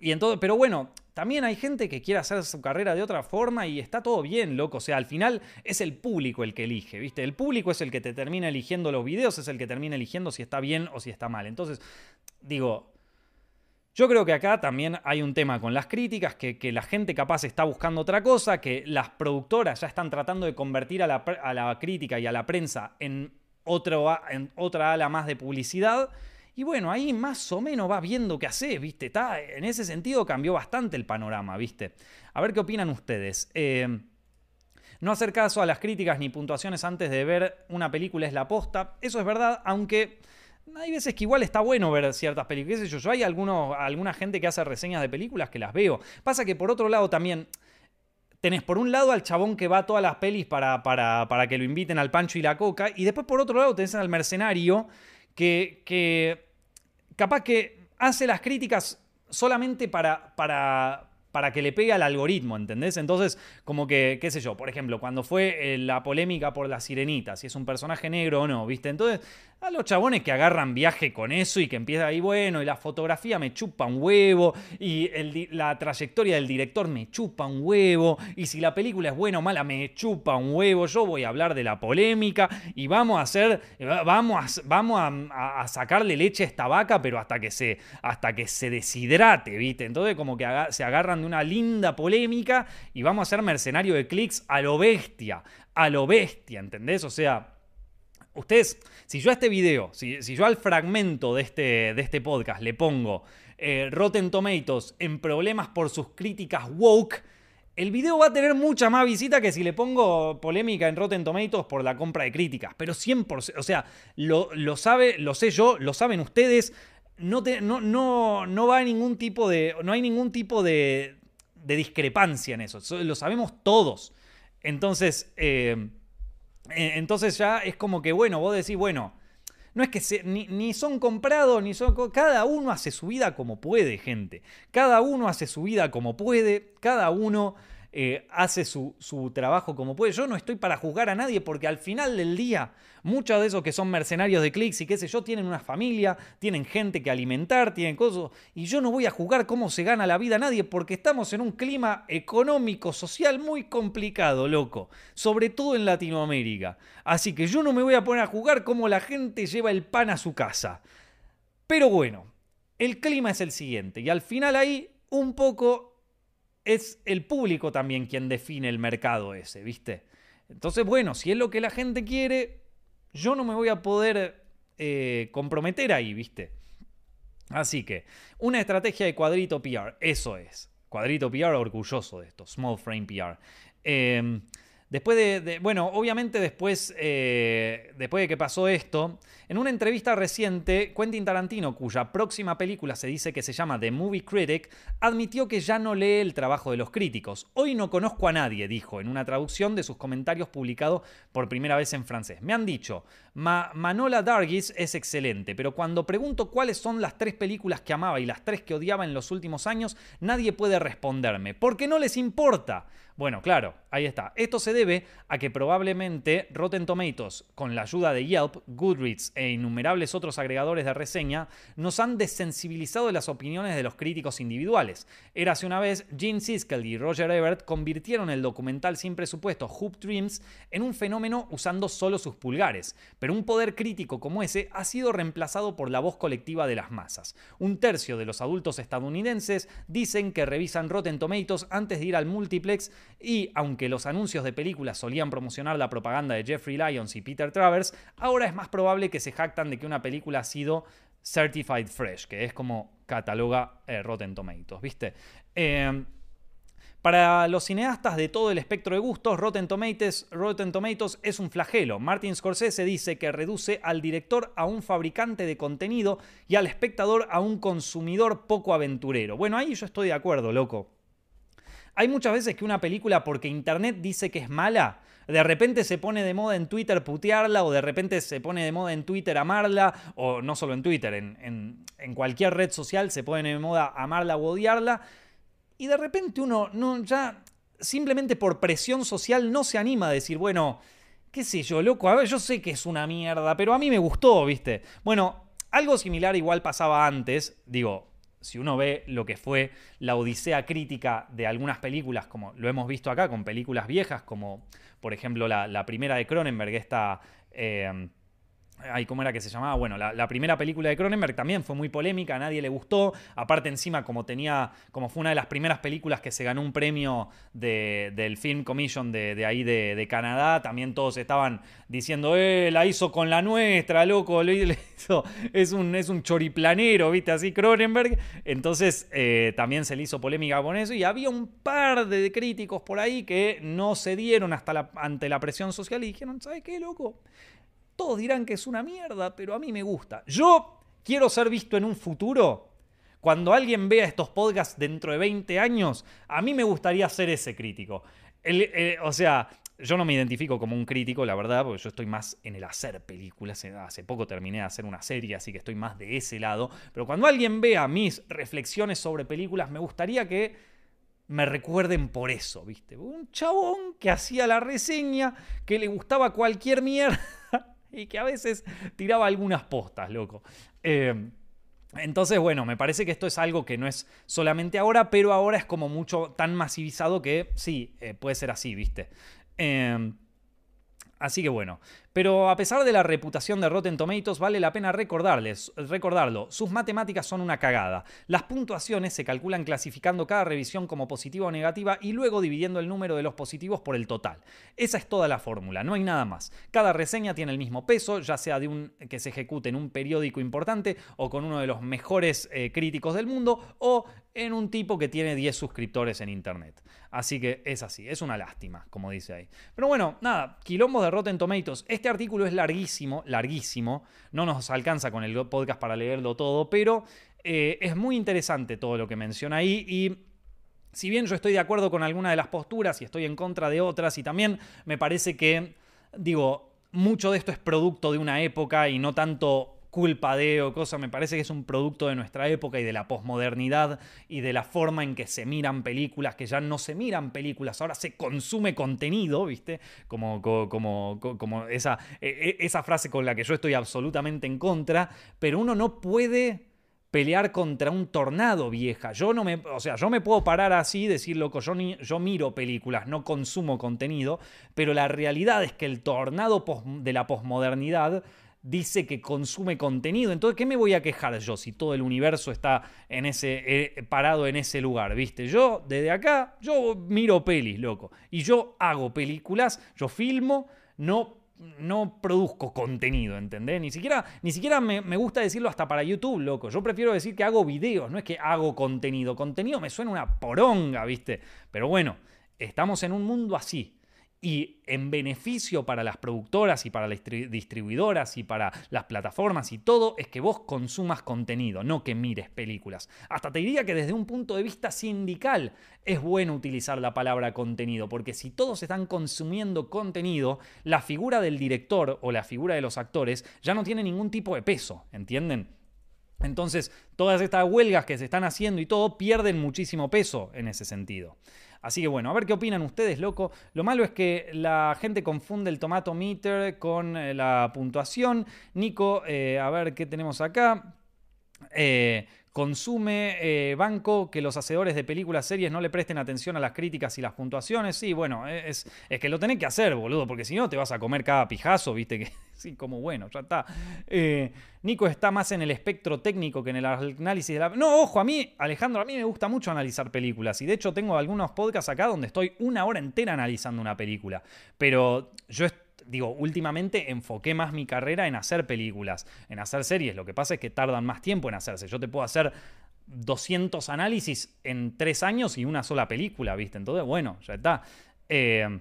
Y entonces, pero bueno, también hay gente que quiere hacer su carrera de otra forma y está todo bien, loco. O sea, al final es el público el que elige, ¿viste? El público es el que te termina eligiendo los videos, es el que termina eligiendo si está bien o si está mal. Entonces, digo, yo creo que acá también hay un tema con las críticas, que, la gente capaz está buscando otra cosa, que las productoras ya están tratando de convertir a la, crítica y a la prensa en, otro, en otra ala más de publicidad. Y bueno, ahí más o menos va viendo qué hace, ¿viste? Está, en ese sentido cambió bastante el panorama, ¿viste? A ver qué opinan ustedes. Eh, no hacer caso a las críticas ni puntuaciones antes de ver una película es la posta. Eso es verdad, aunque hay veces que igual está bueno ver ciertas películas. yo? yo hay algunos, alguna gente que hace reseñas de películas que las veo. Pasa que por otro lado también tenés por un lado al chabón que va a todas las pelis para, para, para que lo inviten al pancho y la coca. Y después por otro lado tenés al mercenario que, que capaz que hace las críticas solamente para, para, para que le pegue al algoritmo, ¿entendés? Entonces, como que, qué sé yo, por ejemplo, cuando fue eh, la polémica por la sirenita, si es un personaje negro o no, ¿viste? Entonces, a los chabones que agarran viaje con eso y que empieza ahí, bueno, y la fotografía me chupa un huevo, y la trayectoria del director me chupa un huevo, y si la película es buena o mala, me chupa un huevo. Yo voy a hablar de la polémica y vamos a hacer, vamos a, vamos a, sacarle leche a esta vaca, pero hasta que se, hasta que se deshidrate, ¿viste? Entonces, como que se agarran de una linda polémica y vamos a ser mercenario de clics a lo bestia, a lo bestia, ¿entendés? O sea Ustedes, si yo a este video, si, yo al fragmento de este, de este podcast le pongo eh, Rotten Tomatoes en problemas por sus críticas woke, el video va a tener mucha más visita que si le pongo polémica en Rotten Tomatoes por la compra de críticas. Pero 100%, o sea, lo, lo sabe, lo sé yo, lo saben ustedes. No, no, no, no va a ningún tipo de. No hay ningún tipo de, de discrepancia en eso. Lo sabemos todos. Entonces. Eh, eh, entonces ya es como que, bueno, vos decís, bueno, no es que ni, son comprados, ni son... Cada uno hace su vida como puede, gente. Cada uno hace su vida como puede, cada uno eh, hace su, trabajo como puede. Yo no estoy para juzgar a nadie porque al final del día muchos de esos que son mercenarios de clics y qué sé yo tienen una familia, tienen gente que alimentar, tienen cosas. Y yo no voy a juzgar cómo se gana la vida a nadie porque estamos en un clima económico, social muy complicado, loco. Sobre todo en Latinoamérica. Así que yo no me voy a poner a jugar cómo la gente lleva el pan a su casa. Pero bueno, el clima es el siguiente y al final ahí un poco es el público también quien define el mercado ese, ¿viste? Entonces, bueno, si es lo que la gente quiere, yo no me voy a poder eh, comprometer ahí, ¿viste? Así que, una estrategia de cuadrito PR, eso es. Cuadrito PR orgulloso de esto, Small Frame PR. Eh, Después de, bueno, obviamente después, eh, después de que pasó esto, en una entrevista reciente, Quentin Tarantino, cuya próxima película se dice que se llama The Movie Critic, admitió que ya no lee el trabajo de los críticos. Hoy no conozco a nadie, dijo en una traducción de sus comentarios publicado por primera vez en francés. Me han dicho, Manola Dargis es excelente, pero cuando pregunto cuáles son las tres películas que amaba y las tres que odiaba en los últimos años, nadie puede responderme, porque no les importa. Bueno, claro, ahí está. Esto se debe a que probablemente Rotten Tomatoes, con la ayuda de Yelp, Goodreads e innumerables otros agregadores de reseña, nos han desensibilizado de las opiniones de los críticos individuales. Érase una vez, Gene Siskel y Roger Ebert convirtieron el documental sin presupuesto Hoop Dreams en un fenómeno usando solo sus pulgares, pero un poder crítico como ese ha sido reemplazado por la voz colectiva de las masas. Un tercio de los adultos estadounidenses dicen que revisan Rotten Tomatoes antes de ir al multiplex y aunque los anuncios de películas solían promocionar la propaganda de Jeffrey Lyons y Peter Travers, ahora es más probable que se jactan de que una película ha sido certified fresh, que es como cataloga eh, Rotten Tomatoes, ¿viste? Eh, para los cineastas de todo el espectro de gustos, Rotten Tomatoes, Rotten Tomatoes, es un flagelo. Martin Scorsese dice que reduce al director a un fabricante de contenido y al espectador a un consumidor poco aventurero. Bueno, ahí yo estoy de acuerdo, loco. Hay muchas veces que una película, porque Internet dice que es mala, de repente se pone de moda en Twitter putearla, o de repente se pone de moda en Twitter amarla, o no solo en Twitter, en, cualquier red social se pone de moda amarla o odiarla, y de repente uno no, ya simplemente por presión social no se anima a decir, bueno, qué sé yo, loco, a ver, yo sé que es una mierda, pero a mí me gustó, ¿viste? Bueno, algo similar igual pasaba antes, digo, si uno ve lo que fue la odisea crítica de algunas películas, como lo hemos visto acá, con películas viejas, como por ejemplo la, primera de Cronenberg, esta... Eh, Ay, ¿cómo era que se llamaba? Bueno, la, primera película de Cronenberg también fue muy polémica, a nadie le gustó. Aparte, encima, como tenía, como fue una de las primeras películas que se ganó un premio del Film Commission de, ahí de, Canadá, también todos estaban diciendo, eh, la hizo con la nuestra, loco, (laughs) es, un, es un choriplanero, ¿viste? Así Cronenberg. Entonces, eh, también se le hizo polémica con eso. Y había un par de críticos por ahí que no cedieron hasta ante la presión social y dijeron, ¿sabes qué, loco? Todos dirán que es una mierda, pero a mí me gusta. Yo quiero ser visto en un futuro. Cuando alguien vea estos podcasts dentro de 20 años, a mí me gustaría ser ese crítico. o sea, yo no me identifico como un crítico, la verdad, porque yo estoy más en el hacer películas. Hace poco terminé de hacer una serie, así que estoy más de ese lado. Pero cuando alguien vea mis reflexiones sobre películas, me gustaría que me recuerden por eso, ¿viste? Un chabón que hacía la reseña, que le gustaba cualquier mierda y que a veces tiraba algunas postas, loco. Eh, entonces, bueno, me parece que esto es algo que no es solamente ahora, pero ahora es como mucho tan masivizado que sí, eh, puede ser así, ¿viste? Eh, así que bueno, pero a pesar de la reputación de Rotten Tomatoes, vale la pena recordarles, recordarlo. Sus matemáticas son una cagada. Las puntuaciones se calculan clasificando cada revisión como positiva o negativa y luego dividiendo el número de los positivos por el total. Esa es toda la fórmula, no hay nada más. Cada reseña tiene el mismo peso, ya sea de un que se ejecute en un periódico importante o con uno de los mejores eh, críticos del mundo o en un tipo que tiene 10 suscriptores en internet. Así que es así, es una lástima, como dice ahí. Pero bueno, nada, quilombos de Rotten Tomatoes. Este este artículo es larguísimo, larguísimo, no nos alcanza con el podcast para leerlo todo, pero eh, es muy interesante todo lo que menciona ahí y si bien yo estoy de acuerdo con alguna de las posturas y estoy en contra de otras y también me parece que, digo, mucho de esto es producto de una época y no tanto culpa de o cosa, me parece que es un producto de nuestra época y de la posmodernidad y de la forma en que se miran películas, que ya no se miran películas, ahora se consume contenido, ¿viste? Como, como, como, esa, e, e, esa frase con la que yo estoy absolutamente en contra, pero uno no puede pelear contra un tornado vieja. Yo no me, o sea, yo me puedo parar así y decir, loco, yo, yo miro películas, no consumo contenido, pero la realidad es que el tornado de la posmodernidad dice que consume contenido. Entonces, ¿qué me voy a quejar yo si todo el universo está en ese, eh, parado en ese lugar? ¿Viste? Yo, desde acá, yo miro pelis, loco. Y yo hago películas, yo filmo, no no produzco contenido, ¿entendés? Ni siquiera, ni siquiera me, me, gusta decirlo hasta para YouTube, loco. Yo prefiero decir que hago videos, no es que hago contenido. Contenido me suena una poronga, ¿viste? Pero bueno, estamos en un mundo así. Y en beneficio para las productoras y para las distribuidoras y para las plataformas y todo es que vos consumas contenido, no que mires películas. Hasta te diría que desde un punto de vista sindical es bueno utilizar la palabra contenido, porque si todos están consumiendo contenido, la figura del director o la figura de los actores ya no tiene ningún tipo de peso, ¿entienden? Entonces, todas estas huelgas que se están haciendo y todo pierden muchísimo peso en ese sentido. Así que bueno, a ver qué opinan ustedes, loco. Lo malo es que la gente confunde el tomato meter con eh, la puntuación. Nico, eh, a ver qué tenemos acá. Eh, consume banco que los hacedores de películas, series no le presten atención a las críticas y las puntuaciones. Sí, bueno, es, es que lo tenés que hacer, boludo, porque si no te vas a comer cada pijazo, viste que (laughs) Sí, como bueno, ya está. Eh, Nico está más en el espectro técnico que en el análisis de la... No, ojo, a mí, Alejandro, a mí me gusta mucho analizar películas. Y de hecho tengo algunos podcasts acá donde estoy una hora entera analizando una película. Pero yo digo, últimamente enfoqué más mi carrera en hacer películas, en hacer series. Lo que pasa es que tardan más tiempo en hacerse. Yo te puedo hacer 200 análisis en tres años y una sola película, ¿viste? Entonces, bueno, ya está. Eh,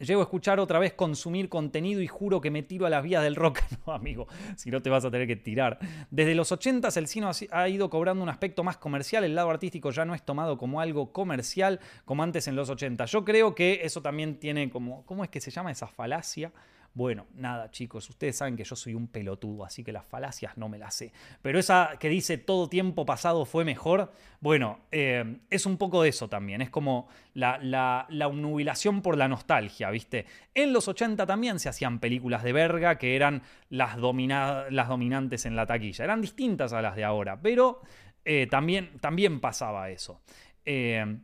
Llego a escuchar otra vez consumir contenido y juro que me tiro a las vías del rock. (laughs) No, amigo, si no te vas a tener que tirar. Desde los 80 el cine ha ido cobrando un aspecto más comercial. El lado artístico ya no es tomado como algo comercial como antes en los 80. Yo creo que eso también tiene como. ¿Cómo es que se llama esa falacia? Bueno, nada, chicos, ustedes saben que yo soy un pelotudo, así que las falacias no me las sé. Pero esa que dice todo tiempo pasado fue mejor, bueno, eh, es un poco eso también. Es como la, la, nubilación por la nostalgia, ¿viste? En los 80 también se hacían películas de verga que eran las, las dominantes en la taquilla. Eran distintas a las de ahora, pero eh, también, también pasaba eso. Eh,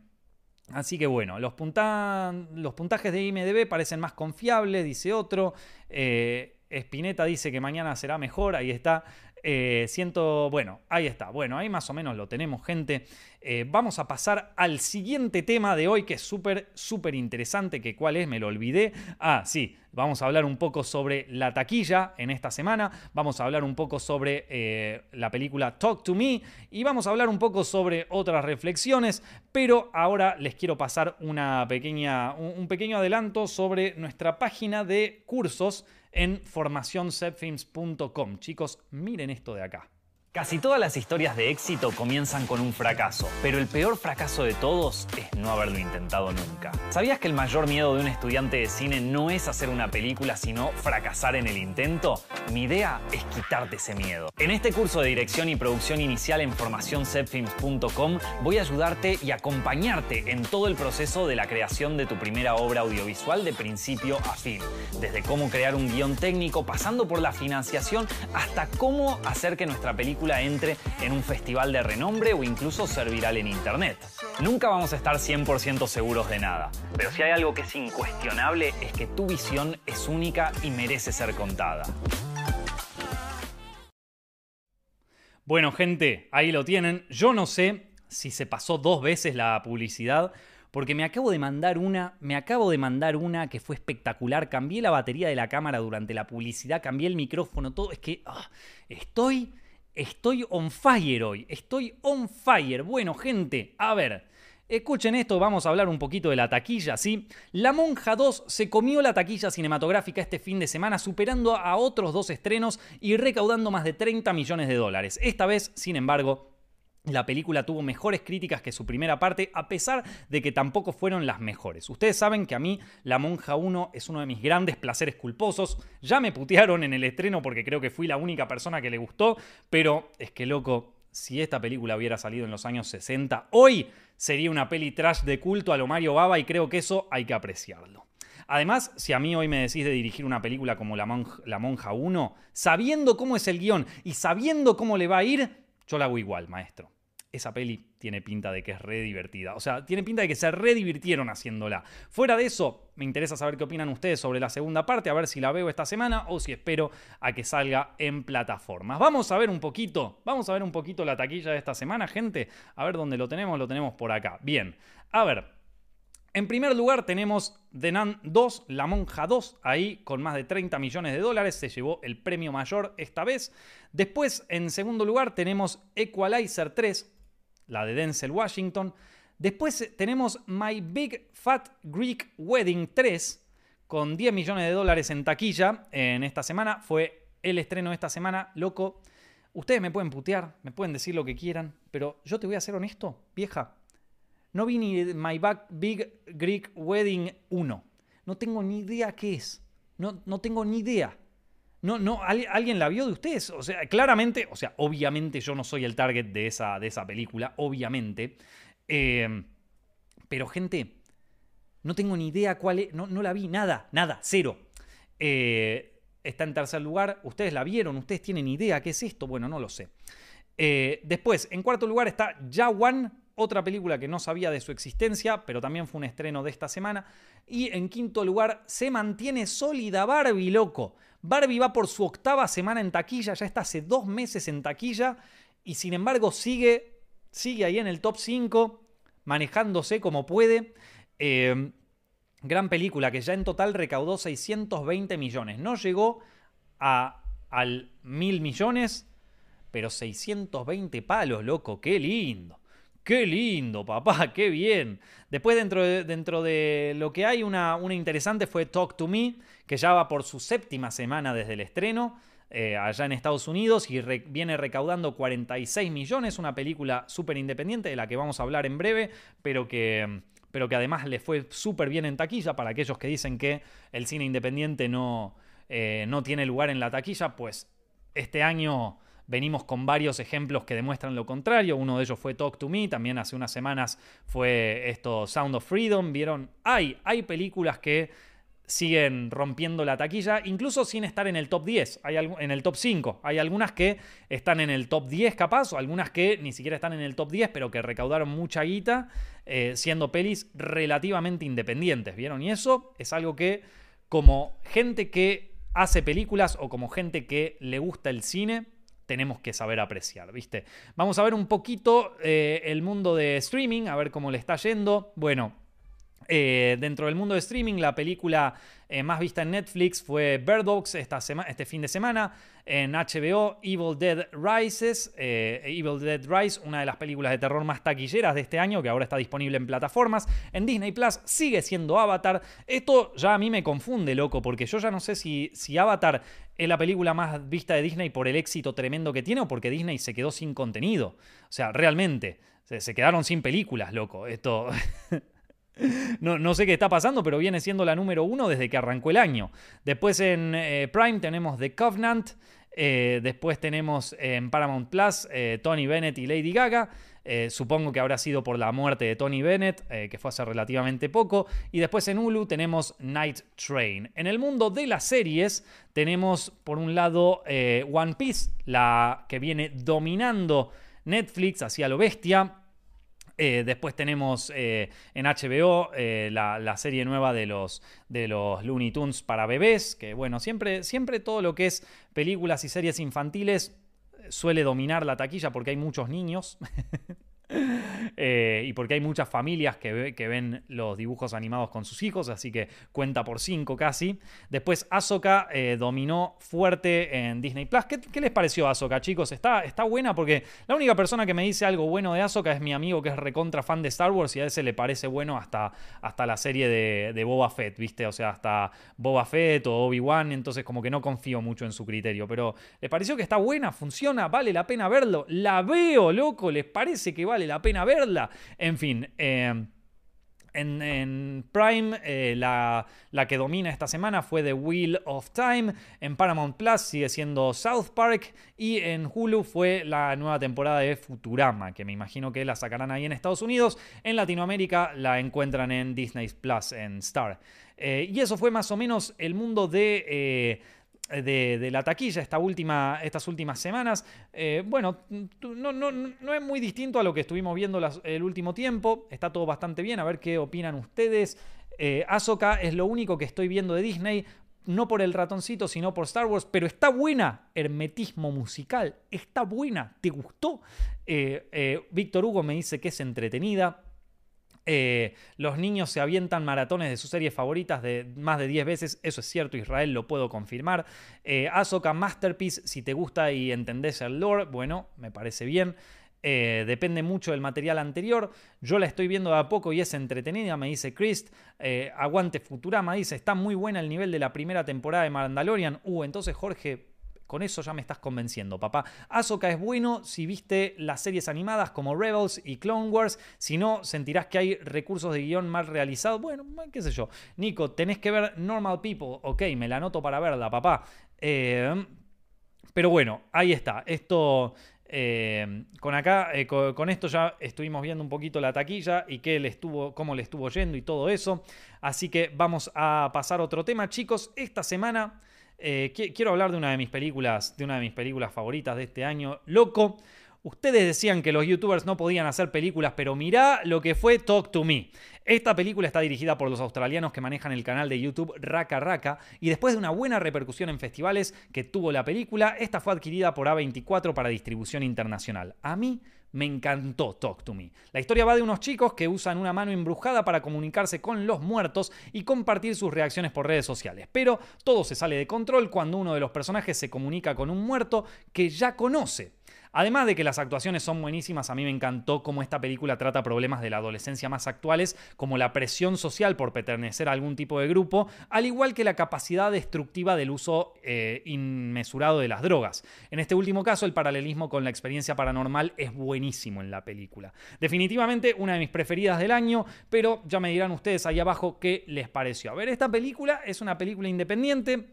así que bueno, los, puntajes de IMDB parecen más confiables, dice otro. Eh, Spinetta dice que mañana será mejor, ahí está. Eh, siento, bueno, ahí está. Bueno, ahí más o menos lo tenemos, gente. Eh, vamos a pasar al siguiente tema de hoy, que es súper, súper interesante. Que cuál es, me lo olvidé. Ah, sí, vamos a hablar un poco sobre la taquilla en esta semana. Vamos a hablar un poco sobre eh, la película Talk to Me. Y vamos a hablar un poco sobre otras reflexiones. Pero ahora les quiero pasar una pequeña, un pequeño adelanto sobre nuestra página de cursos en formacioncepfilms.com. Chicos, miren esto de acá. Casi todas las historias de éxito comienzan con un fracaso, pero el peor fracaso de todos es no haberlo intentado nunca. ¿Sabías que el mayor miedo de un estudiante de cine no es hacer una película, sino fracasar en el intento? Mi idea es quitarte ese miedo. En este curso de dirección y producción inicial en formacioncepfilms.com voy a ayudarte y acompañarte en todo el proceso de la creación de tu primera obra audiovisual de principio a fin. Desde cómo crear un guion técnico, pasando por la financiación, hasta cómo hacer que nuestra película entre en un festival de renombre o incluso ser en Internet. Nunca vamos a estar 100% seguros de nada, pero si hay algo que es incuestionable es que tu visión es única y merece ser contada. Bueno, gente, ahí lo tienen. Yo no sé si se pasó dos veces la publicidad, porque me acabo de mandar una, me acabo de mandar una que fue espectacular. Cambié la batería de la cámara durante la publicidad, cambié el micrófono, todo. Es que ah, estoy Estoy on fire hoy, estoy on fire. Bueno, gente, a ver, escuchen esto, vamos a hablar un poquito de la taquilla, ¿sí? La Monja 2 se comió la taquilla cinematográfica este fin de semana, superando a otros dos estrenos y recaudando más de 30 millones de dólares. Esta vez, sin embargo, la película tuvo mejores críticas que su primera parte, a pesar de que tampoco fueron las mejores. Ustedes saben que a mí La Monja 1 es uno de mis grandes placeres culposos. Ya me putearon en el estreno porque creo que fui la única persona que le gustó, pero es que loco, si esta película hubiera salido en los años 60, hoy sería una peli trash de culto a lo Mario Baba y creo que eso hay que apreciarlo. Además, si a mí hoy me decís de dirigir una película como La Monja, la Monja 1, sabiendo cómo es el guion y sabiendo cómo le va a ir, yo la hago igual, maestro esa peli tiene pinta de que es re divertida. O sea, tiene pinta de que se re divirtieron haciéndola. Fuera de eso, me interesa saber qué opinan ustedes sobre la segunda parte, a ver si la veo esta semana o si espero a que salga en plataformas. Vamos a ver un poquito, vamos a ver un poquito la taquilla de esta semana, gente. A ver dónde lo tenemos, lo tenemos por acá. Bien, a ver. En primer lugar tenemos The Nun 2, La Monja 2, ahí con más de 30 millones de dólares, se llevó el premio mayor esta vez. Después, en segundo lugar, tenemos Equalizer 3, la de Denzel Washington. Después eh, tenemos My Big Fat Greek Wedding 3, con 10 millones de dólares en taquilla en esta semana. Fue el estreno de esta semana, loco. Ustedes me pueden putear, me pueden decir lo que quieran, pero yo te voy a ser honesto, vieja. No vi ni My Big Greek Wedding 1. No tengo ni idea qué es. No, no tengo ni idea. No, no, ¿alguien la vio de ustedes? O sea, claramente, o sea, obviamente yo no soy el target de esa, de esa película, obviamente. Em, pero, gente, no tengo ni idea cuál es. No, no la vi, nada, nada, cero. Eh, está en tercer lugar. ¿Ustedes la vieron? ¿Ustedes tienen idea qué es esto? Bueno, no lo sé. Eh, después, en cuarto lugar está Jawan, otra película que no sabía de su existencia, pero también fue un estreno de esta semana. Y en quinto lugar, se mantiene sólida Barbie, loco. Barbie va por su octava semana en taquilla, ya está hace dos meses en taquilla y sin embargo sigue, sigue ahí en el top 5, manejándose como puede. Em, gran película que ya en total recaudó 620 millones. No llegó a, al mil millones, pero 620 palos, loco, qué lindo. Qué lindo, papá, (laughs) qué bien. Después dentro de, dentro de lo que hay, una, interesante fue Talk to Me, que ya va por su séptima semana desde el estreno. Eh, allá en Estados Unidos y viene recaudando 46 millones, una película súper independiente de la que vamos a hablar en breve, pero que, pero que además le fue súper bien en taquilla para aquellos que dicen que el cine independiente no, eh, no tiene lugar en la taquilla, pues este año Venimos con varios ejemplos que demuestran lo contrario. Uno de ellos fue Talk to Me, también hace unas semanas fue esto Sound of Freedom. Vieron, hay, hay películas que siguen rompiendo la taquilla, incluso sin estar en el top 10, hay en el top 5. Hay algunas que están en el top 10 capaz, o algunas que ni siquiera están en el top 10, pero que recaudaron mucha guita, eh, siendo pelis relativamente independientes, ¿vieron? Y eso es algo que como gente que hace películas o como gente que le gusta el cine, tenemos que saber apreciar, ¿viste? Vamos a ver un poquito eh, el mundo de streaming, a ver cómo le está yendo. Bueno, eh, dentro del mundo de streaming, la película eh, más vista en Netflix fue Bird Box esta este fin de semana. En HBO, Evil Dead Rises. Eh, Evil Dead Rise, una de las películas de terror más taquilleras de este año, que ahora está disponible en plataformas. En Disney Plus sigue siendo Avatar. Esto ya a mí me confunde, loco, porque yo ya no sé si, si Avatar es la película más vista de Disney por el éxito tremendo que tiene o porque Disney se quedó sin contenido. O sea, realmente, se, se quedaron sin películas, loco. Esto. (laughs) No, sé qué está pasando, pero viene siendo la número uno desde que arrancó el año. Después en eh, Prime tenemos The Covenant. Eh, después tenemos en Paramount Plus eh, Tony Bennett y Lady Gaga. supongo que habrá sido por la muerte de Tony Bennett, que fue hace relativamente poco. Y después en Hulu tenemos Night Train. En el mundo de las series tenemos por un lado One Piece, la que viene dominando Netflix hacia lo bestia. Eh, después tenemos eh, en HBO eh, la, serie nueva de los, de los Looney Tunes para bebés, que bueno, siempre, siempre todo lo que es películas y series infantiles suele dominar la taquilla porque hay muchos niños. (laughs) Eh, y porque hay muchas familias que, que, ven los dibujos animados con sus hijos, así que cuenta por cinco casi. Después Ahsoka eh, dominó fuerte en Disney Plus. ¿Qué, les pareció Ahsoka, chicos? Está, está buena porque la única persona que me dice algo bueno de Ahsoka es mi amigo que es recontra fan de Star Wars y a ese le parece bueno hasta, hasta la serie de, de Boba Fett, ¿viste? O sea, hasta Boba Fett o Obi-Wan, entonces como que no confío mucho en su criterio, pero ¿les pareció que está buena? ¿Funciona? ¿Vale la pena verlo? La veo, loco, ¿les parece que vale la pena verla. En fin. Eh, en, Prime, eh, la, la, que domina esta semana fue The Wheel of Time. En Paramount Plus sigue siendo South Park. Y en Hulu fue la nueva temporada de Futurama, que me imagino que la sacarán ahí en Estados Unidos. En Latinoamérica la encuentran en Disney Plus, en Star. Eh, y eso fue más o menos el mundo de de, la taquilla esta última, estas últimas semanas. Eh, bueno, no, no, es muy distinto a lo que estuvimos viendo el último tiempo. Está todo bastante bien. A ver qué opinan ustedes. Eh, Ahsoka es lo único que estoy viendo de Disney. No por el ratoncito, sino por Star Wars. Pero está buena. Hermetismo musical. Está buena. ¿Te gustó? Eh, eh, Víctor Hugo me dice que es entretenida. Eh, los niños se avientan maratones de sus series favoritas de más de 10 veces, eso es cierto, Israel lo puedo confirmar. Eh, Ahsoka Masterpiece, si te gusta y entendés el lore, bueno, me parece bien. Eh, depende mucho del material anterior. Yo la estoy viendo de a poco y es entretenida, me dice Chris. Eh, aguante Futurama, dice, está muy buena el nivel de la primera temporada de Mandalorian. Uh, entonces Jorge, con eso ya me estás convenciendo, papá. Ahsoka es bueno si viste las series animadas como Rebels y Clone Wars. Si no, sentirás que hay recursos de guion mal realizados. Bueno, qué sé yo. Nico, tenés que ver Normal People. Ok, me la anoto para verla, papá. Eh, pero bueno, ahí está. Esto. Eh, con acá, eh, con, esto ya estuvimos viendo un poquito la taquilla y qué le estuvo, cómo le estuvo yendo y todo eso. Así que vamos a pasar a otro tema, chicos. Esta semana eh, quiero hablar de una de mis películas, de una de mis películas favoritas de este año, Loco. Ustedes decían que los youtubers no podían hacer películas, pero mirá lo que fue Talk to Me. Esta película está dirigida por los australianos que manejan el canal de YouTube Raka Raka y después de una buena repercusión en festivales que tuvo la película, esta fue adquirida por A24 para distribución internacional. A mí me encantó Talk to Me. La historia va de unos chicos que usan una mano embrujada para comunicarse con los muertos y compartir sus reacciones por redes sociales. Pero todo se sale de control cuando uno de los personajes se comunica con un muerto que ya conoce. Además de que las actuaciones son buenísimas, a mí me encantó cómo esta película trata problemas de la adolescencia más actuales, como la presión social por pertenecer a algún tipo de grupo, al igual que la capacidad destructiva del uso eh, inmesurado de las drogas. En este último caso, el paralelismo con la experiencia paranormal es buenísimo en la película. Definitivamente una de mis preferidas del año, pero ya me dirán ustedes ahí abajo qué les pareció. A ver, esta película es una película independiente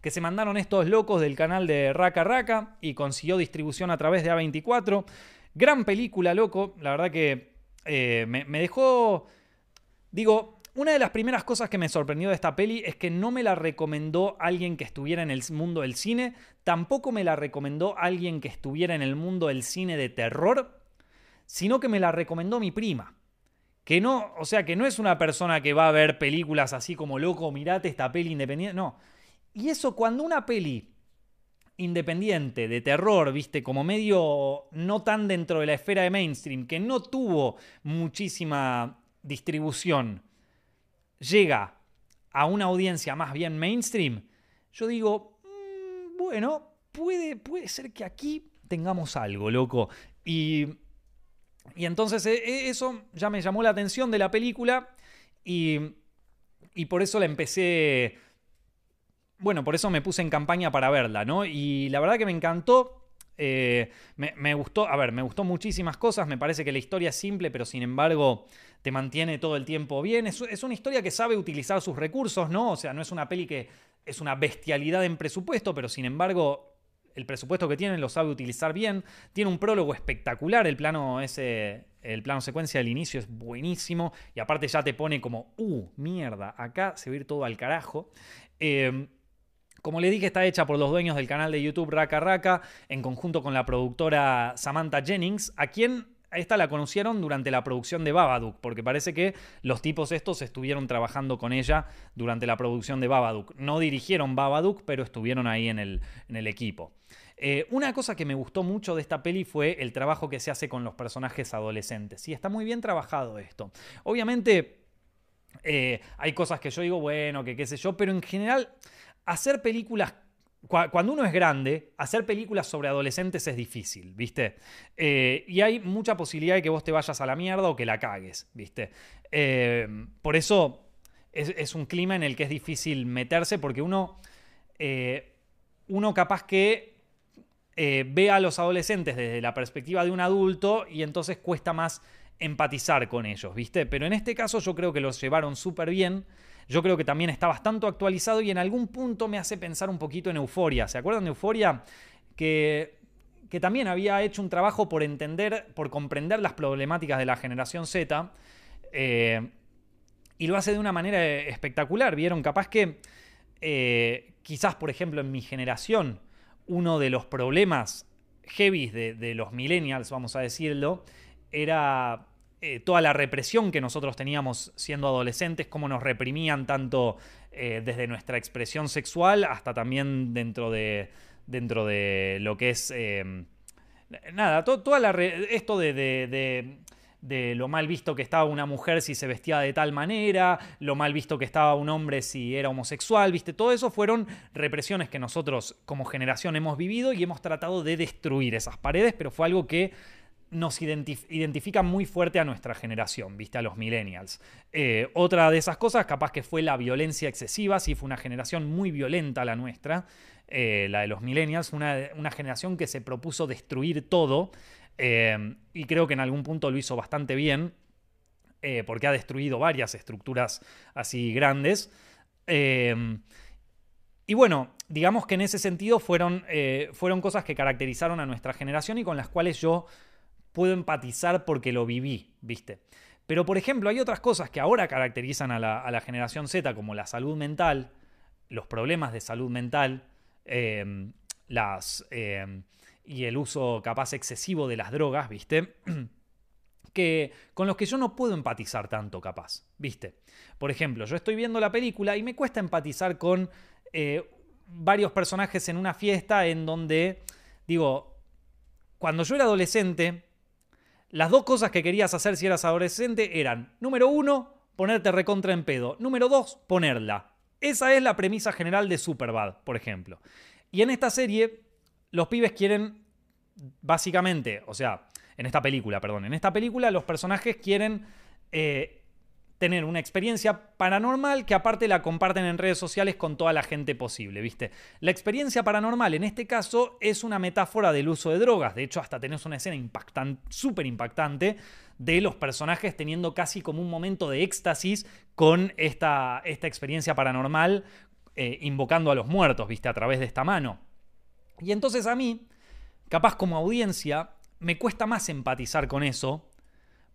que se mandaron estos locos del canal de Raka Raka y consiguió distribución a través de A24. Gran película, loco. La verdad que eh, me, dejó, digo, una de las primeras cosas que me sorprendió de esta peli es que no me la recomendó alguien que estuviera en el mundo del cine, tampoco me la recomendó alguien que estuviera en el mundo del cine de terror, sino que me la recomendó mi prima. Que no, o sea, que no es una persona que va a ver películas así como loco, mirate esta peli independiente, no. Y eso cuando una peli independiente de terror, viste, como medio no tan dentro de la esfera de mainstream, que no tuvo muchísima distribución, llega a una audiencia más bien mainstream, yo digo, mm, bueno, puede, puede ser que aquí tengamos algo, loco. Y, y entonces e, e, eso ya me llamó la atención de la película y, y por eso la empecé... Bueno, por eso me puse en campaña para verla, ¿no? Y la verdad que me encantó. Eh, me, gustó, a ver, me gustó muchísimas cosas, me parece que la historia es simple, pero sin embargo te mantiene todo el tiempo bien. Es, es, una historia que sabe utilizar sus recursos, ¿no? O sea, no es una peli que es una bestialidad en presupuesto, pero sin embargo el presupuesto que tiene lo sabe utilizar bien. Tiene un prólogo espectacular, el plano ese, el plano secuencia del inicio es buenísimo y aparte ya te pone como, uh, mierda, acá se va a ir todo al carajo. Eh, como le dije, está hecha por los dueños del canal de YouTube Raka Raka, en conjunto con la productora Samantha Jennings, a quien esta la conocieron durante la producción de Babadook, porque parece que los tipos estos estuvieron trabajando con ella durante la producción de Babadook. No dirigieron Babadook, pero estuvieron ahí en el, en el equipo. Eh, una cosa que me gustó mucho de esta peli fue el trabajo que se hace con los personajes adolescentes. Y está muy bien trabajado esto. Obviamente eh, hay cosas que yo digo, bueno, que qué sé yo, pero en general hacer películas cuando uno es grande, hacer películas sobre adolescentes es difícil, ¿viste? Eh, y hay mucha posibilidad de que vos te vayas a la mierda o que la cagues, ¿viste? Eh, por eso es, un clima en el que es difícil meterse porque uno, eh, uno capaz que ve a los adolescentes desde la perspectiva de un adulto y entonces cuesta más empatizar con ellos, ¿viste? Pero en este caso yo creo que los llevaron súper bien yo creo que también está bastante actualizado y en algún punto me hace pensar un poquito en Euforia. ¿Se acuerdan de Euforia? Que, que también había hecho un trabajo por entender, por comprender las problemáticas de la generación Z. Eh, y lo hace de una manera espectacular. Vieron, capaz que eh, quizás, por ejemplo, en mi generación, uno de los problemas heavy de, de los millennials, vamos a decirlo, era eh, toda la represión que nosotros teníamos siendo adolescentes, cómo nos reprimían tanto eh, desde nuestra expresión sexual hasta también dentro de, dentro de lo que es... Eh, nada, toda la esto de, de, lo mal visto que estaba una mujer si se vestía de tal manera, lo mal visto que estaba un hombre si era homosexual, ¿viste? Todo eso fueron represiones que nosotros como generación hemos vivido y hemos tratado de destruir esas paredes, pero fue algo que nos identifica muy fuerte a nuestra generación, ¿viste? A los millennials. Eh, otra de esas cosas, capaz que fue la violencia excesiva, sí, fue una generación muy violenta la nuestra, eh, la de los millennials, una, una, generación que se propuso destruir todo, eh, y creo que en algún punto lo hizo bastante bien, porque ha destruido varias estructuras así grandes. y bueno, digamos que en ese sentido fueron, fueron cosas que caracterizaron a nuestra generación y con las cuales yo puedo empatizar porque lo viví, ¿viste? Pero, por ejemplo, hay otras cosas que ahora caracterizan a la, generación Z, como la salud mental, los problemas de salud mental, em, las, em, y el uso capaz excesivo de las drogas, ¿viste? (clears throat) que, con los que yo no puedo empatizar tanto, capaz, ¿viste? Por ejemplo, yo estoy viendo la película y me cuesta empatizar con eh, varios personajes en una fiesta en donde, digo, cuando yo era adolescente, las dos cosas que querías hacer si eras adolescente eran, número uno, ponerte recontra en pedo. Número dos, ponerla. Esa es la premisa general de Superbad, por ejemplo. Y en esta serie, los pibes quieren, básicamente, o sea, en esta película, perdón, en esta película los personajes quieren eh, tener una experiencia paranormal que aparte la comparten en redes sociales con toda la gente posible, ¿viste? La experiencia paranormal en este caso es una metáfora del uso de drogas, de hecho hasta tenés una escena impactante, súper impactante de los personajes teniendo casi como un momento de éxtasis con esta, esta experiencia paranormal, eh, invocando a los muertos, ¿viste? A través de esta mano. Y entonces a mí, capaz como audiencia, me cuesta más empatizar con eso,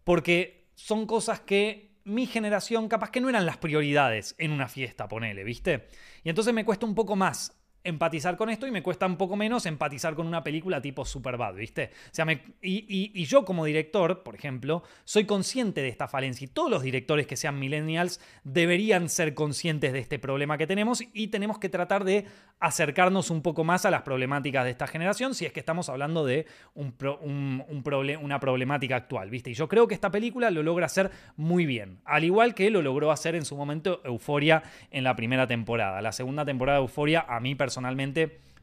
porque son cosas que mi generación capaz que no eran las prioridades en una fiesta, ponele, ¿viste? Y entonces me cuesta un poco más empatizar con esto y me cuesta un poco menos empatizar con una película tipo Superbad, ¿viste? O sea, y, yo como director, por ejemplo, soy consciente de esta falencia y todos los directores que sean millennials deberían ser conscientes de este problema que tenemos y tenemos que tratar de acercarnos un poco más a las problemáticas de esta generación si es que estamos hablando de un, una problemática actual, ¿viste? Y yo creo que esta película lo logra hacer muy bien, al igual que lo logró hacer en su momento Euforia en la primera temporada. La segunda temporada de Euforia a mí personalmente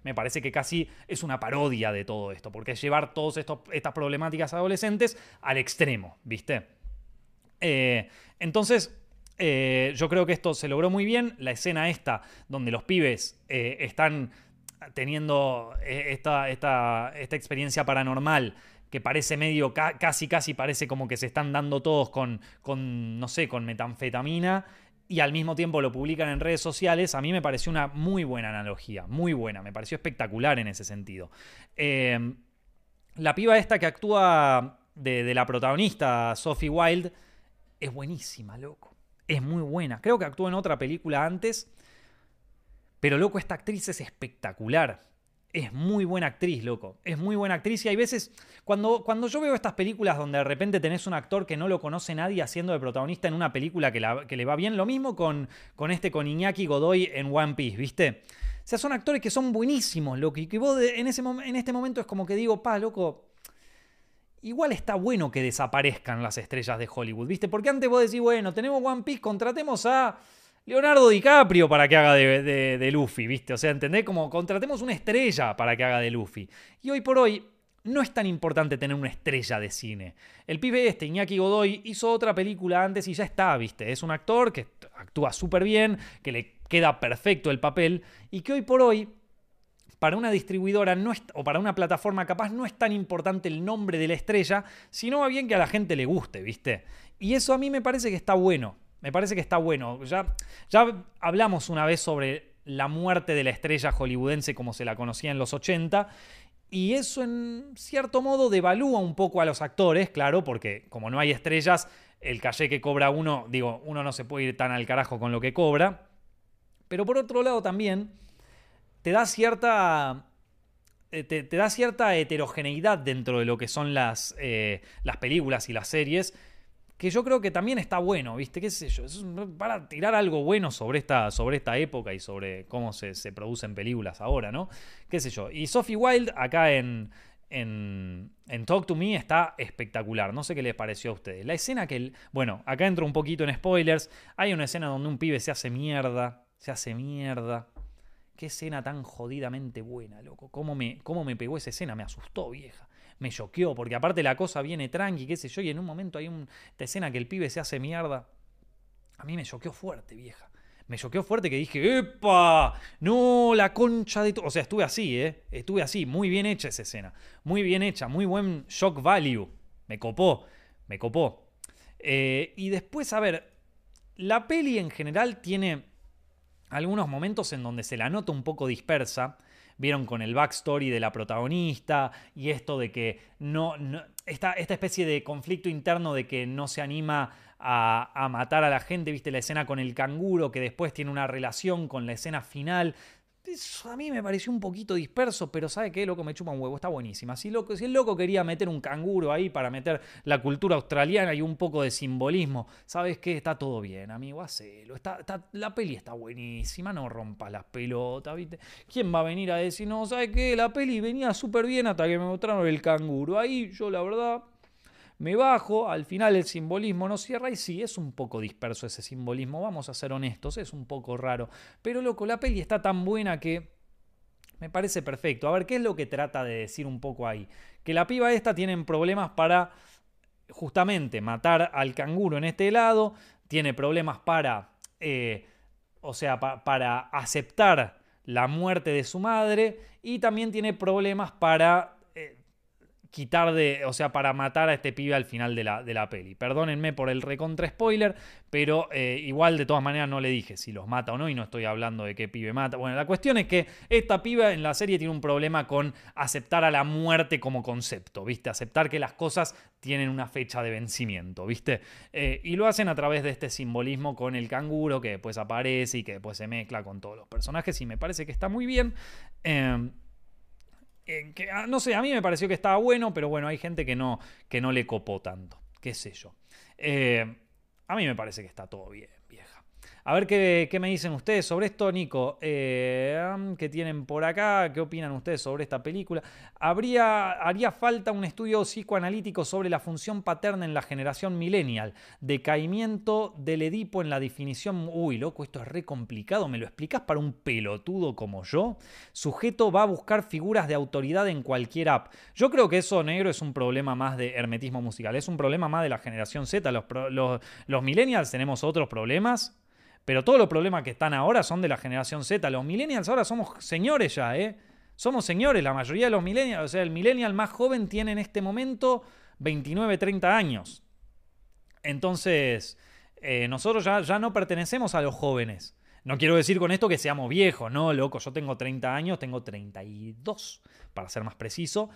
me parece que casi es una parodia de todo esto, porque es llevar todas estas problemáticas adolescentes al extremo, ¿viste? Eh, entonces, eh, yo creo que esto se logró muy bien. La escena esta, donde los pibes eh, están teniendo esta, esta, esta, experiencia paranormal que parece medio, casi, casi parece como que se están dando todos con, con, no sé, con metanfetamina y al mismo tiempo lo publican en redes sociales, a mí me pareció una muy buena analogía, muy buena, me pareció espectacular en ese sentido. la piba esta que actúa de, de la protagonista, Sophie Wilde, es buenísima, loco es muy buena. Creo que actuó en otra película antes. Pero loco, esta actriz es espectacular. Es muy buena actriz, loco. Es muy buena actriz. Y hay veces, cuando, cuando yo veo estas películas donde de repente tenés un actor que no lo conoce nadie haciendo de protagonista en una película que, le va bien, lo mismo con, con este, con Iñaki Godoy en One Piece, ¿viste? O sea, son actores que son buenísimos, loco. Y que vos en, ese, en este momento es como que digo, pa, loco, igual está bueno que desaparezcan las estrellas de Hollywood, ¿viste? Porque antes vos decís, bueno, tenemos One Piece, contratemos a Leonardo DiCaprio para que haga de, Luffy, ¿viste? O sea, ¿entendés? Como contratemos una estrella para que haga de Luffy. Y hoy por hoy no es tan importante tener una estrella de cine. El pibe este, Iñaki Godoy, hizo otra película antes y ya está, ¿viste? Es un actor que actúa súper bien, que le queda perfecto el papel y que hoy por hoy para una distribuidora no o para una plataforma capaz no es tan importante el nombre de la estrella, sino va bien que a la gente le guste, ¿viste? Y eso a mí me parece que está bueno. Me parece que está bueno. Ya, ya hablamos una vez sobre la muerte de la estrella hollywoodense como se la conocía en los 80. Y eso en cierto modo devalúa un poco a los actores, claro, porque como no hay estrellas, el calle que cobra uno, digo, uno no se puede ir tan al carajo con lo que cobra. Pero por otro lado también, te da cierta. Eh, te, da cierta heterogeneidad dentro de lo que son las, eh, las películas y las series. Que yo creo que también está bueno, ¿viste? ¿Qué sé yo? Para tirar algo bueno sobre esta, sobre esta época y sobre cómo se, producen películas ahora, ¿no? ¿Qué sé yo? Y Sophie Wilde acá en, en, en, Talk to Me está espectacular. No sé qué les pareció a ustedes. La escena que. bueno, acá entro un poquito en spoilers. Hay una escena donde un pibe se hace mierda. Se hace mierda. Qué escena tan jodidamente buena, loco. ¿Cómo me, cómo me pegó esa escena? Me asustó, vieja. Me choqueó, porque aparte la cosa viene tranqui, qué sé yo, y en un momento hay una escena que el pibe se hace mierda. A mí me choqueó fuerte, vieja. Me choqueó fuerte que dije, ¡epa! No, la concha de... O sea, estuve así, ¿eh? Estuve así. Muy bien hecha esa escena. Muy bien hecha. Muy buen shock value. Me copó. Me copó. Eh, y después, a ver, la peli en general tiene algunos momentos en donde se la nota un poco dispersa. Vieron con el backstory de la protagonista y esto de que no, esta, especie de conflicto interno de que no se anima a, a, matar a la gente, viste la escena con el canguro que después tiene una relación con la escena final a mí me pareció un poquito disperso, pero ¿sabe qué? Loco, me chupa un huevo, está buenísima. Si, loco, si el loco quería meter un canguro ahí para meter la cultura australiana y un poco de simbolismo, ¿sabes qué? Está todo bien, amigo, hacelo. Está, la peli está buenísima, no rompas las pelotas, ¿viste? ¿Quién va a venir a decir, no, ¿sabe qué? La peli venía súper bien hasta que me mostraron el canguro. Ahí yo, la verdad, me bajo, al final el simbolismo no cierra y sí, es un poco disperso ese simbolismo, vamos a ser honestos, es un poco raro. Pero loco, la peli está tan buena que me parece perfecto. A ver, ¿qué es lo que trata de decir un poco ahí? Que la piba esta tiene problemas para justamente matar al canguro en este lado, tiene problemas para, eh, o sea, para aceptar la muerte de su madre y también tiene problemas para quitar de, o sea, para matar a este pibe al final de la, de la peli. Perdónenme por el recontra spoiler, pero eh, igual de todas maneras no le dije si los mata o no y no estoy hablando de qué pibe mata. Bueno, la cuestión es que esta piba en la serie tiene un problema con aceptar a la muerte como concepto, ¿viste? Aceptar que las cosas tienen una fecha de vencimiento, ¿viste? Eh, y lo hacen a través de este simbolismo con el canguro que después aparece y que después se mezcla con todos los personajes y me parece que está muy bien. Eh, Ah, no sé, a mí me pareció que estaba bueno, pero bueno, hay gente que no, que no le copó tanto, qué sé yo. Eh, a mí me parece que está todo bien. A ver qué, me dicen ustedes sobre esto, Nico. Eh, ¿Qué tienen por acá? ¿Qué opinan ustedes sobre esta película? ¿Habría, ¿Haría falta un estudio psicoanalítico sobre la función paterna en la generación millennial? Decaimiento del Edipo en la definición. Uy, loco, esto es re complicado. ¿Me lo explicas para un pelotudo como yo? Sujeto va a buscar figuras de autoridad en cualquier app. Yo creo que eso, negro, es un problema más de hermetismo musical. Es un problema más de la generación Z. Los, los, los millennials tenemos otros problemas pero todos los problemas que están ahora son de la generación Z. Los millennials ahora somos señores ya, ¿eh? Somos señores, la mayoría de los millennials. O sea, el millennial más joven tiene en este momento 29, 30 años. Entonces, eh, nosotros ya, ya no pertenecemos a los jóvenes. No quiero decir con esto que seamos viejos, no, loco. Yo tengo 30 años, tengo 32, para ser más preciso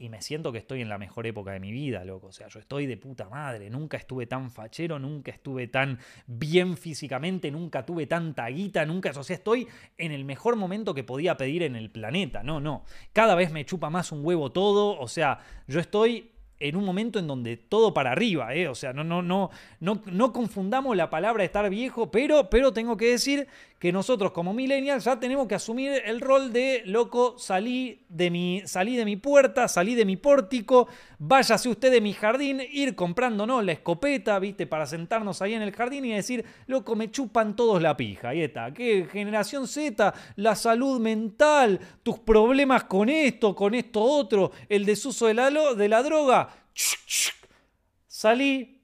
y me siento que estoy en la mejor época de mi vida, loco. O sea, yo estoy de puta madre. Nunca estuve tan fachero, nunca estuve tan bien físicamente, nunca tuve tanta guita, nunca. O sea, estoy en el mejor momento que podía pedir en el planeta. No, no. Cada vez me chupa más un huevo todo. O sea, yo estoy en un momento en donde todo para arriba, ¿eh? O sea, no, no, no, no, no confundamos la palabra estar viejo, pero, pero tengo que decir que nosotros como millennials ya tenemos que asumir el rol de loco, salí de mi, salí de mi puerta, salí de mi pórtico, váyase usted de mi jardín, ir comprándonos la escopeta, viste, para sentarnos ahí en el jardín y decir, loco, me chupan todos la pija. Ahí está, ¿qué? Generación Z, la salud mental, tus problemas con esto, con esto otro, el desuso de la, de la droga. Salí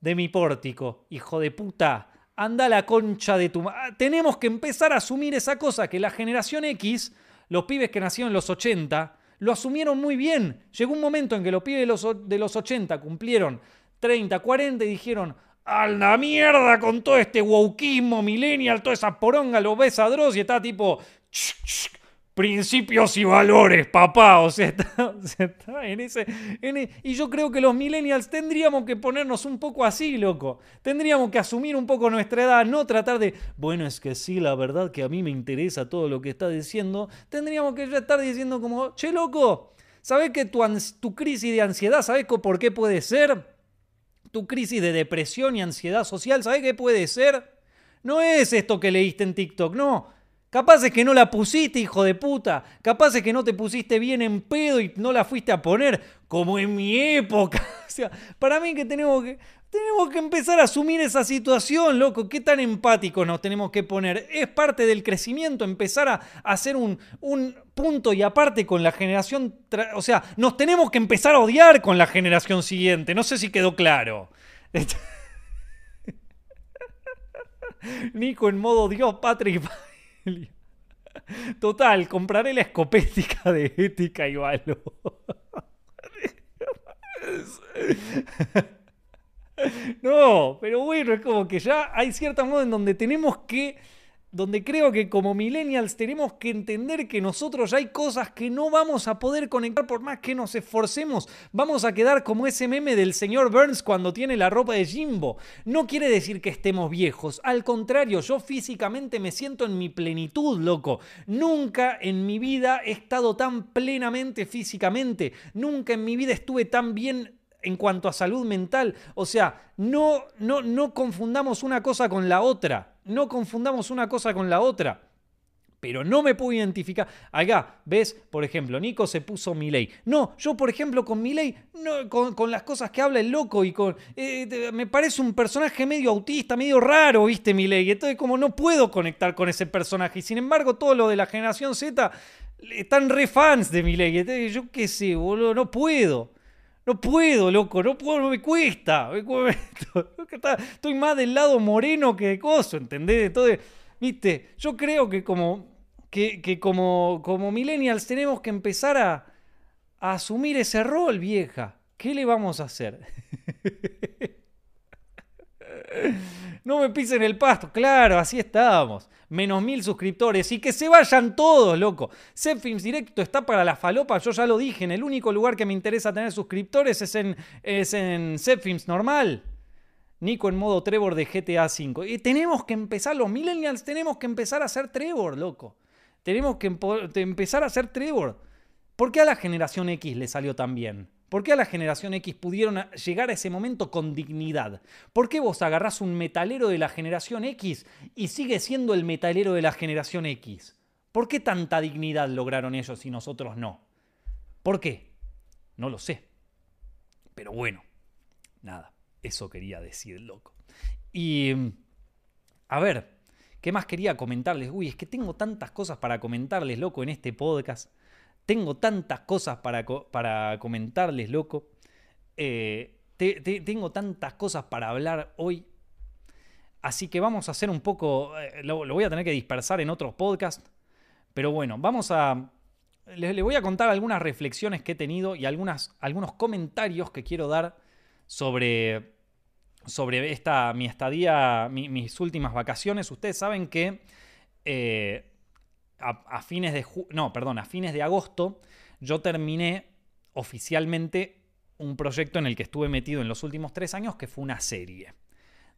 de mi pórtico, hijo de puta anda la concha de tu... Tenemos que empezar a asumir esa cosa, que la generación X, los pibes que nacieron en los 80, lo asumieron muy bien. Llegó un momento en que los pibes de los, de los 80 cumplieron 30, 40 y dijeron, a la mierda con todo este wokismo millennial, toda esa poronga, lo ves a y está tipo principios y valores, papá. (laughs) O sea, está, en ese. E, y yo creo que los millennials tendríamos que ponernos un poco así, loco. Tendríamos que asumir un poco nuestra edad, no tratar de. Bueno, es que sí, la verdad que a mí me interesa todo lo que está diciendo. Tendríamos que ya estar diciendo como, che, loco, ¿sabes que tu, tu crisis de ansiedad, ¿sabes por qué puede ser? Tu crisis de depresión y ansiedad social, ¿sabes qué puede ser? No es esto que leíste en TikTok, no Capaz es que no la pusiste, hijo de puta. Capaz es que no te pusiste bien en pedo y no la fuiste a poner, como en mi época. (laughs) O sea, para mí que tenemos que, tenemos que empezar a asumir esa situación, loco. ¿Qué tan empáticos nos tenemos que poner? Es parte del crecimiento empezar a hacer un, un punto y aparte con la generación... O sea, nos tenemos que empezar a odiar con la generación siguiente. No sé si quedó claro. (laughs) Nico en modo Dios, Patrick. Total, compraré la escopética de ética y valor. No, pero bueno, es como que ya hay cierta modo en donde tenemos que donde creo que como millennials tenemos que entender que nosotros ya hay cosas que no vamos a poder conectar por más que nos esforcemos. Vamos a quedar como ese meme del señor Burns cuando tiene la ropa de Jimbo. No quiere decir que estemos viejos. Al contrario, yo físicamente me siento en mi plenitud, loco. Nunca en mi vida he estado tan plenamente físicamente. Nunca en mi vida estuve tan bien en cuanto a salud mental. O sea, no, no, no confundamos una cosa con la otra. No confundamos una cosa con la otra. Pero no me puedo identificar. Acá, ves, por ejemplo, Nico se puso ley. No, yo, por ejemplo, con Milei, no, con, las cosas que habla el loco y con. Eh, me parece un personaje medio autista, medio raro, ¿viste, Milei? Entonces, como no puedo conectar con ese personaje. Y sin embargo, todo lo de la generación Z están re fans de Milei. Entonces, yo qué sé, boludo, no puedo. No puedo, loco, no puedo, no me cuesta. (laughs) Estoy más del lado moreno que de coso, ¿entendés? Entonces, viste, yo creo que como, que, como, como millennials tenemos que empezar a, a asumir ese rol, vieja. ¿Qué le vamos a hacer? (laughs) no me pisen el pasto. Claro, así estábamos. Menos mil suscriptores. Y que se vayan todos, loco. Films Directo está para la falopa. Yo ya lo dije. En el único lugar que me interesa tener suscriptores es en, es en normal. Nico en modo Trevor de GTA V. Y tenemos que empezar, los millennials tenemos que empezar a hacer Trevor, loco. Tenemos que empezar a hacer Trevor. ¿Por qué a la generación X le salió tan bien? ¿Por qué a la generación X pudieron llegar a ese momento con dignidad? ¿Por qué vos agarrás un metalero de la generación X y sigue siendo el metalero de la generación X? ¿Por qué tanta dignidad lograron ellos y nosotros no? ¿Por qué? No lo sé. Pero bueno, nada. Eso quería decir, loco. Y, a ver, ¿qué más quería comentarles? Uy, es que tengo tantas cosas para comentarles, loco, en este podcast. Tengo tantas cosas para, para comentarles, loco. Eh, tengo tantas cosas para hablar hoy. Así que vamos a hacer un poco, eh, lo, voy a tener que dispersar en otros podcasts. Pero bueno, vamos a... Les, voy a contar algunas reflexiones que he tenido y algunas, algunos comentarios que quiero dar sobre sobre esta, mi estadía, mis últimas vacaciones. Ustedes saben que eh, a, fines de no, perdón, a fines de agosto yo terminé oficialmente un proyecto en el que estuve metido en los últimos tres años, que fue una serie.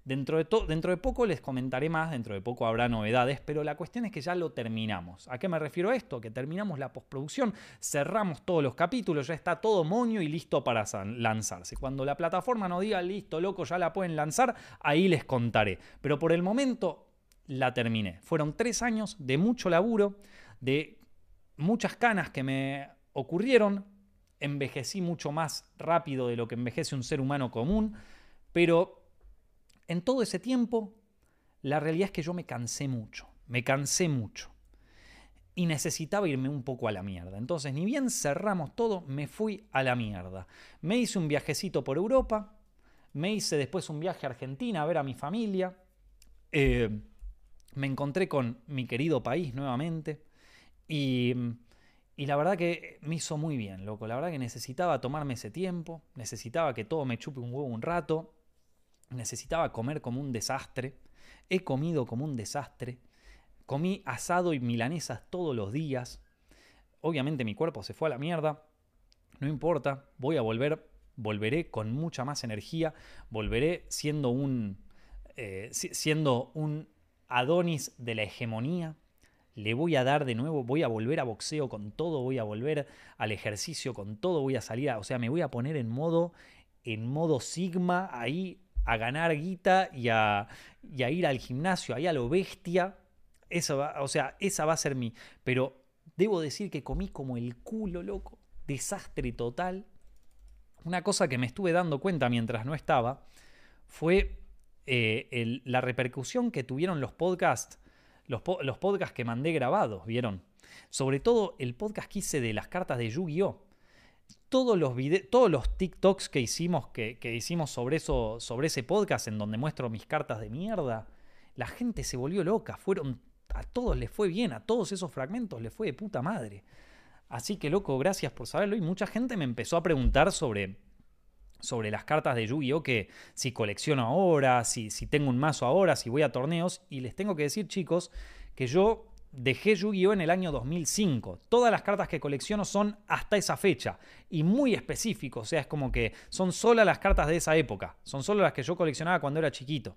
Dentro de, dentro de poco les comentaré más, dentro de poco habrá novedades, pero la cuestión es que ya lo terminamos. ¿A qué me refiero esto? Que terminamos la postproducción, cerramos todos los capítulos, ya está todo moño y listo para lanzarse. Cuando la plataforma nos diga, listo, loco, ya la pueden lanzar, ahí les contaré. Pero por el momento la terminé. Fueron tres años de mucho laburo, de muchas canas que me ocurrieron, envejecí mucho más rápido de lo que envejece un ser humano común, pero en todo ese tiempo, la realidad es que yo me cansé mucho, me cansé mucho. Y necesitaba irme un poco a la mierda. Entonces, ni bien cerramos todo, me fui a la mierda. Me hice un viajecito por Europa, me hice después un viaje a Argentina a ver a mi familia. Eh, me encontré con mi querido país nuevamente. Y, y, la verdad que me hizo muy bien, loco. La verdad que necesitaba tomarme ese tiempo, necesitaba que todo me chupe un huevo un rato necesitaba comer como un desastre, he comido como un desastre, comí asado y milanesas todos los días, obviamente mi cuerpo se fue a la mierda, no importa, voy a volver, volveré con mucha más energía, volveré siendo un, eh, siendo un Adonis de la hegemonía, le voy a dar de nuevo, voy a volver a boxeo con todo, voy a volver al ejercicio con todo, voy a salir, a, o sea, me voy a poner en modo, en modo sigma ahí a ganar guita y a, ir al gimnasio, ahí a lo bestia. Eso va, o sea, esa va a ser mi. Pero debo decir que comí como el culo, loco. Desastre total. Una cosa que me estuve dando cuenta mientras no estaba fue eh, la repercusión que tuvieron los podcasts, los, los podcasts que mandé grabados, ¿vieron? Sobre todo el podcast que hice de las cartas de Yu-Gi-Oh! todos los, todos los TikToks que hicimos, que, hicimos sobre, eso, sobre ese podcast en donde muestro mis cartas de mierda, la gente se volvió loca. Fueron, a todos les fue bien, a todos esos fragmentos les fue de puta madre. Así que, loco, gracias por saberlo. Y mucha gente me empezó a preguntar sobre, sobre las cartas de Yu-Gi-Oh! que si colecciono ahora, si, si tengo un mazo ahora, si voy a torneos. Y les tengo que decir, chicos, que yo dejé Yu-Gi-Oh en el año 2005. Todas las cartas que colecciono son hasta esa fecha y muy específicos, o sea, es como que son solo las cartas de esa época, son solo las que yo coleccionaba cuando era chiquito.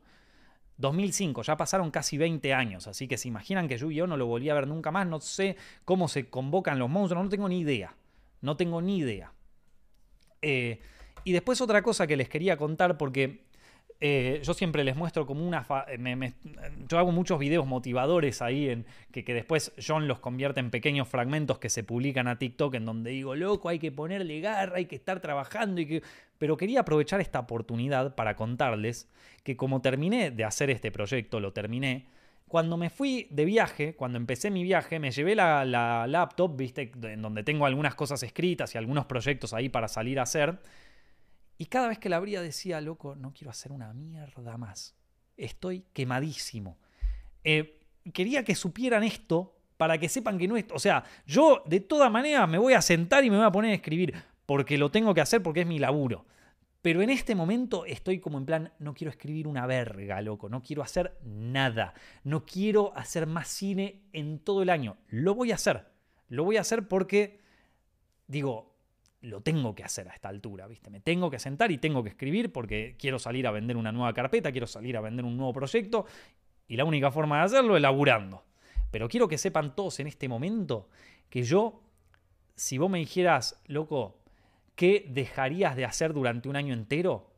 2005, ya pasaron casi 20 años, así que se imaginan que Yu-Gi-Oh no lo volví a ver nunca más, no sé cómo se convocan los monstruos, no tengo ni idea, no tengo ni idea. Eh, y después otra cosa que les quería contar, porque eh, yo siempre les muestro como una... yo hago muchos videos motivadores ahí en, que, después John los convierte en pequeños fragmentos que se publican a TikTok en donde digo, loco, hay que ponerle garra, hay que estar trabajando. Y que... Pero quería aprovechar esta oportunidad para contarles que como terminé de hacer este proyecto, lo terminé, cuando me fui de viaje, cuando empecé mi viaje, me llevé la laptop, viste, en donde tengo algunas cosas escritas y algunos proyectos ahí para salir a hacer. Y cada vez que la abría decía, loco, no quiero hacer una mierda más. Estoy quemadísimo. Eh, quería que supieran esto para que sepan que no es... O sea, yo de todas maneras me voy a sentar y me voy a poner a escribir, porque lo tengo que hacer porque es mi laburo. Pero en este momento estoy como en plan, no quiero escribir una verga, loco, no quiero hacer nada, no quiero hacer más cine en todo el año. Lo voy a hacer, lo voy a hacer porque, digo, lo tengo que hacer a esta altura, ¿viste? Me tengo que sentar y tengo que escribir porque quiero salir a vender una nueva carpeta, quiero salir a vender un nuevo proyecto y la única forma de hacerlo es laburando. Pero quiero que sepan todos en este momento que yo, si vos me dijeras, loco, ¿qué dejarías de hacer durante un año entero?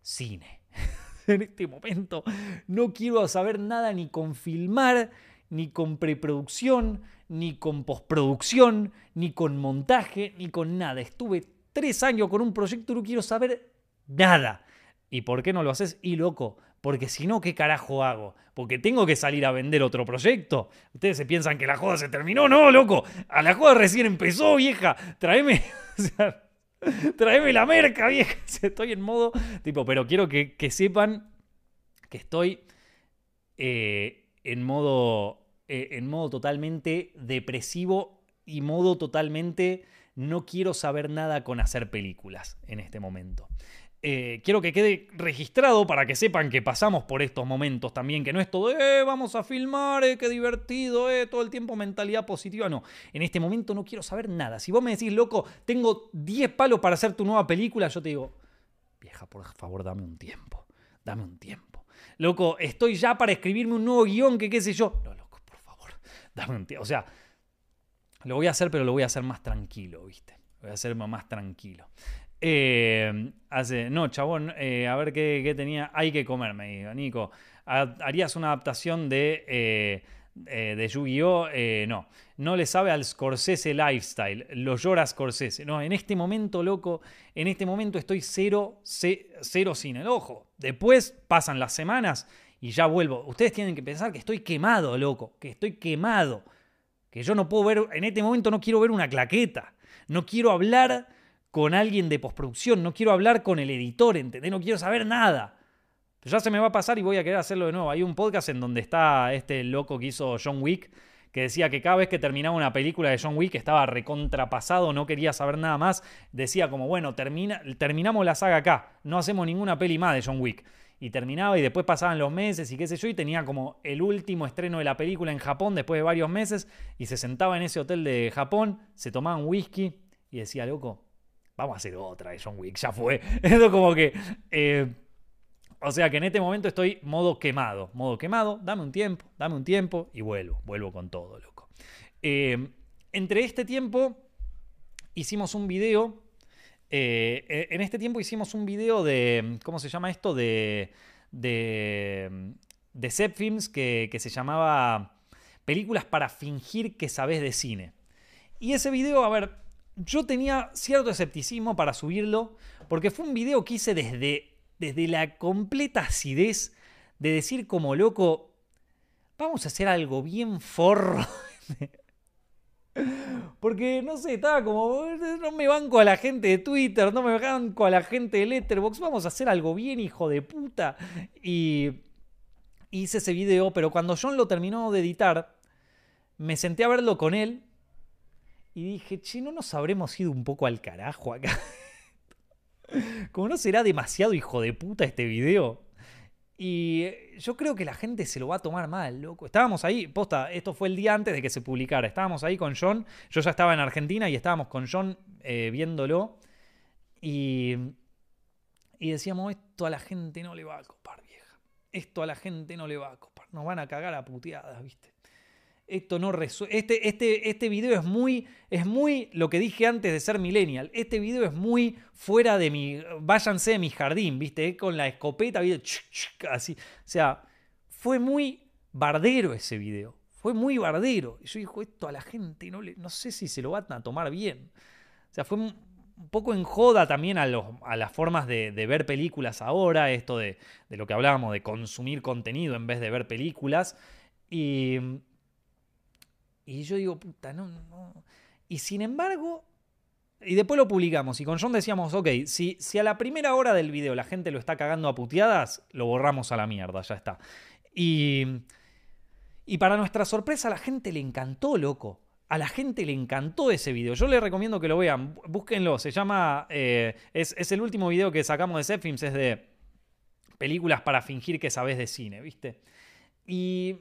Cine. (laughs) en este momento no quiero saber nada ni con filmar, ni con preproducción, ni con postproducción, ni con montaje, ni con nada. Estuve tres años con un proyecto y no quiero saber nada. ¿Y por qué no lo haces? Y loco, porque si no, ¿qué carajo hago? Porque tengo que salir a vender otro proyecto. Ustedes se piensan que la joda se terminó. No, loco. A la joda recién empezó, vieja. Tráeme. (laughs) tráeme la merca, vieja. (laughs) Estoy en modo. Tipo, pero quiero que, sepan que estoy eh, en modo. Eh, en modo totalmente depresivo y modo totalmente. No quiero saber nada con hacer películas en este momento. Eh, quiero que quede registrado para que sepan que pasamos por estos momentos también, que no es todo, eh, vamos a filmar, eh, qué divertido, todo el tiempo mentalidad positiva. No, en este momento no quiero saber nada. Si vos me decís, loco, tengo 10 palos para hacer tu nueva película, yo te digo, vieja, por favor, dame un tiempo, dame un tiempo. Loco, estoy ya para escribirme un nuevo guion, que qué sé yo. Dame. O sea, lo voy a hacer, pero lo voy a hacer más tranquilo, ¿viste? Voy a hacer más tranquilo. Eh, hace, no, chabón, eh, a ver qué, tenía. Hay que comer, me dijo. Nico, ¿harías una adaptación de, eh, de Yu-Gi-Oh? no, no le sabe al Scorsese lifestyle. Lo llora Scorsese. No, en este momento, loco, en este momento estoy cero, cero sin el ojo. Después pasan las semanas y ya vuelvo. Ustedes tienen que pensar que estoy quemado, loco, que estoy quemado. Que yo no puedo ver, en este momento no quiero ver una claqueta. No quiero hablar con alguien de postproducción, no quiero hablar con el editor, ¿entendés? No quiero saber nada. Ya se me va a pasar y voy a querer hacerlo de nuevo. Hay un podcast en donde está este loco que hizo John Wick, que decía que cada vez que terminaba una película de John Wick estaba recontrapasado, no quería saber nada más. Decía como, bueno, termina, terminamos la saga acá, no hacemos ninguna peli más de John Wick. Y terminaba y después pasaban los meses y qué sé yo, y tenía como el último estreno de la película en Japón después de varios meses, y se sentaba en ese hotel de Japón, se tomaba un whisky y decía, loco, vamos a hacer otra de John Wick, (laughs) ya fue. Eso como que... Eh, o sea que en este momento estoy modo quemado, modo quemado, dame un tiempo, dame un tiempo y vuelvo, vuelvo con todo, loco. Eh, entre este tiempo hicimos un video, eh, en este tiempo hicimos un video de, ¿cómo se llama esto? De, de, de Films que, que se llamaba Películas para fingir que sabes de cine. Y ese video, a ver, yo tenía cierto escepticismo para subirlo, porque fue un video que hice desde, desde la completa acidez de decir como loco, vamos a hacer algo bien forro. (laughs) Porque, no sé, estaba como, no me banco a la gente de Twitter, no me banco a la gente de Letterboxd, vamos a hacer algo bien, hijo de puta. Y hice ese video, pero cuando John lo terminó de editar, me senté a verlo con él y dije, che, ¿no nos habremos ido un poco al carajo acá? (laughs) Como no será demasiado hijo de puta este video. Y yo creo que la gente se lo va a tomar mal, loco. Estábamos ahí, posta, esto fue el día antes de que se publicara. Estábamos ahí con John. Yo ya estaba en Argentina y estábamos con John eh, viéndolo. Y, y decíamos, esto a la gente no le va a copar, vieja. Esto a la gente no le va a copar. Nos van a cagar a puteadas, ¿viste? Esto no. Este, este, este video es muy, es muy lo que dije antes de ser millennial. Este video es muy fuera de mi. Váyanse de mi jardín, ¿viste? Con la escopeta, así. O sea, fue muy bardero ese video. Fue muy bardero. Y yo dijo, esto a la gente no, no sé si se lo van a tomar bien. O sea, fue un poco en joda también a, los, a las formas de, de, ver películas ahora, esto de, de lo que hablábamos, de consumir contenido en vez de ver películas. Y y yo digo, puta, no, no. Y sin embargo, y después lo publicamos. Y con John decíamos, ok, si, si a la primera hora del video la gente lo está cagando a puteadas, lo borramos a la mierda, ya está. Y, Y para nuestra sorpresa, a la gente le encantó, loco. A la gente le encantó ese video. Yo les recomiendo que lo vean. Búsquenlo. Se llama. Eh, es, es, el último video que sacamos de Zepfilms. Es de películas para fingir que sabes de cine, ¿viste? Y.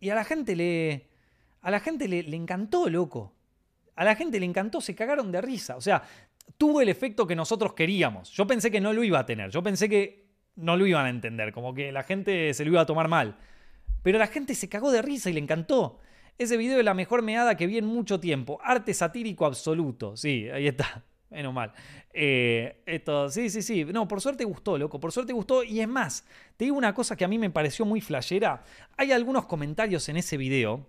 Y a la gente le. A la gente le, encantó, loco. A la gente le encantó, se cagaron de risa. O sea, tuvo el efecto que nosotros queríamos. Yo pensé que no lo iba a tener. Yo pensé que no lo iban a entender. Como que la gente se lo iba a tomar mal. Pero la gente se cagó de risa y le encantó. Ese video es la mejor meada que vi en mucho tiempo. Arte satírico absoluto. Sí, ahí está. (laughs) Menos mal. Eh, esto, sí, sí, sí. No, por suerte gustó, loco. Por suerte gustó. Y es más, te digo una cosa que a mí me pareció muy flashera. Hay algunos comentarios en ese video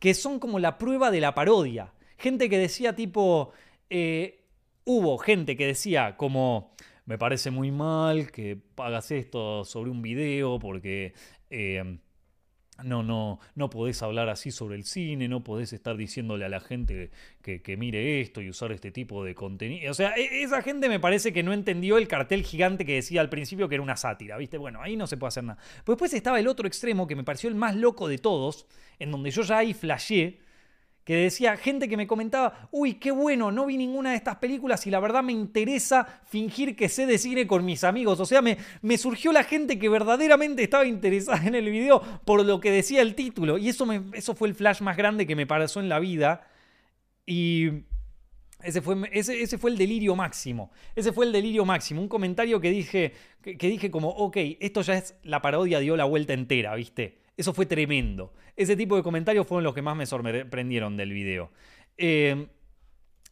que son como la prueba de la parodia. Gente que decía tipo. Eh, hubo gente que decía como. Me parece muy mal que hagas esto sobre un video porque. Eh, no, no, no podés hablar así sobre el cine, no podés estar diciéndole a la gente que, que, mire esto y usar este tipo de contenido. O sea, e, esa gente me parece que no entendió el cartel gigante que decía al principio que era una sátira, ¿viste? Bueno, ahí no se puede hacer nada. Pues después estaba el otro extremo que me pareció el más loco de todos, en donde yo ya ahí flashé que decía gente que me comentaba, uy, qué bueno, no vi ninguna de estas películas y la verdad me interesa fingir que sé de con mis amigos. O sea, me, me surgió la gente que verdaderamente estaba interesada en el video por lo que decía el título. Y eso, me, eso fue el flash más grande que me pasó en la vida. Y ese fue, ese, ese fue el delirio máximo. Ese fue el delirio máximo. Un comentario que dije, que, que dije como, ok, esto ya es la parodia dio la vuelta entera, ¿viste? Eso fue tremendo. Ese tipo de comentarios fueron los que más me sorprendieron del video. Eh,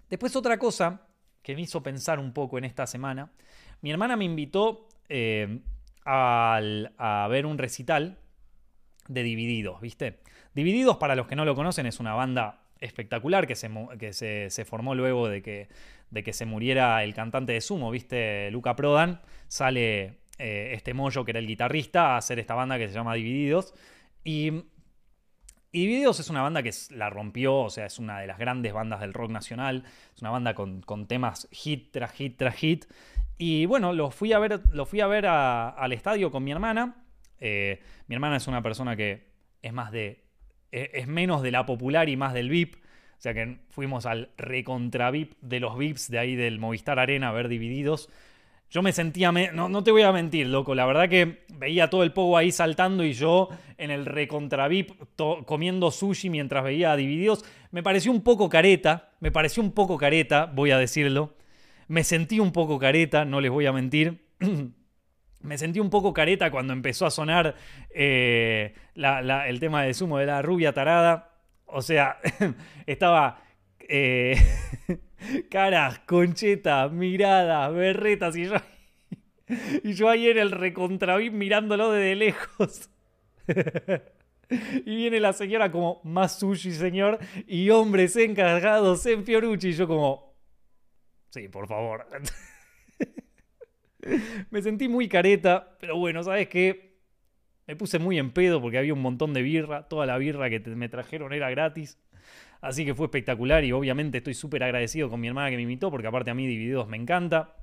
después otra cosa que me hizo pensar un poco en esta semana. Mi hermana me invitó eh, a ver un recital de Divididos, ¿viste? Divididos, para los que no lo conocen, es una banda espectacular que se, que se, formó luego de que, de que se muriera el cantante de Sumo, ¿viste? Luca Prodan. Sale eh, este Moyo, que era el guitarrista, a hacer esta banda que se llama Divididos. Y, Divididos es una banda que la rompió, o sea, es una de las grandes bandas del rock nacional. Es una banda con, temas hit tras hit tras hit. Y bueno, lo fui a ver, lo fui a ver al estadio con mi hermana. Eh, mi hermana es una persona que es más de. E, es menos de la popular y más del VIP. O sea que fuimos al recontra VIP de los VIPs de ahí del Movistar Arena a ver divididos. Yo me sentía, no, no, te voy a mentir, loco, la verdad que veía todo el pogo ahí saltando y yo en el recontra VIP comiendo sushi mientras veía Divididos. Me pareció un poco careta, me pareció un poco careta, voy a decirlo. Me sentí un poco careta, no les voy a mentir. (clears throat) me sentí un poco careta cuando empezó a sonar eh, el tema de sumo de la rubia tarada. O sea, (laughs) estaba... Eh, (laughs) caras, conchetas, miradas, berretas y yo, y yo ahí en el recontraví mirándolo desde lejos. (laughs) Y viene la señora como, más sushi, señor, y hombres encargados en Fiorucci. Y yo como, sí, por favor. (laughs) Me sentí muy careta, pero bueno, ¿sabes qué? Me puse muy en pedo porque había un montón de birra. Toda la birra que me trajeron era gratis. Así que fue espectacular y obviamente estoy súper agradecido con mi hermana que me invitó porque aparte a mí Divididos me encanta.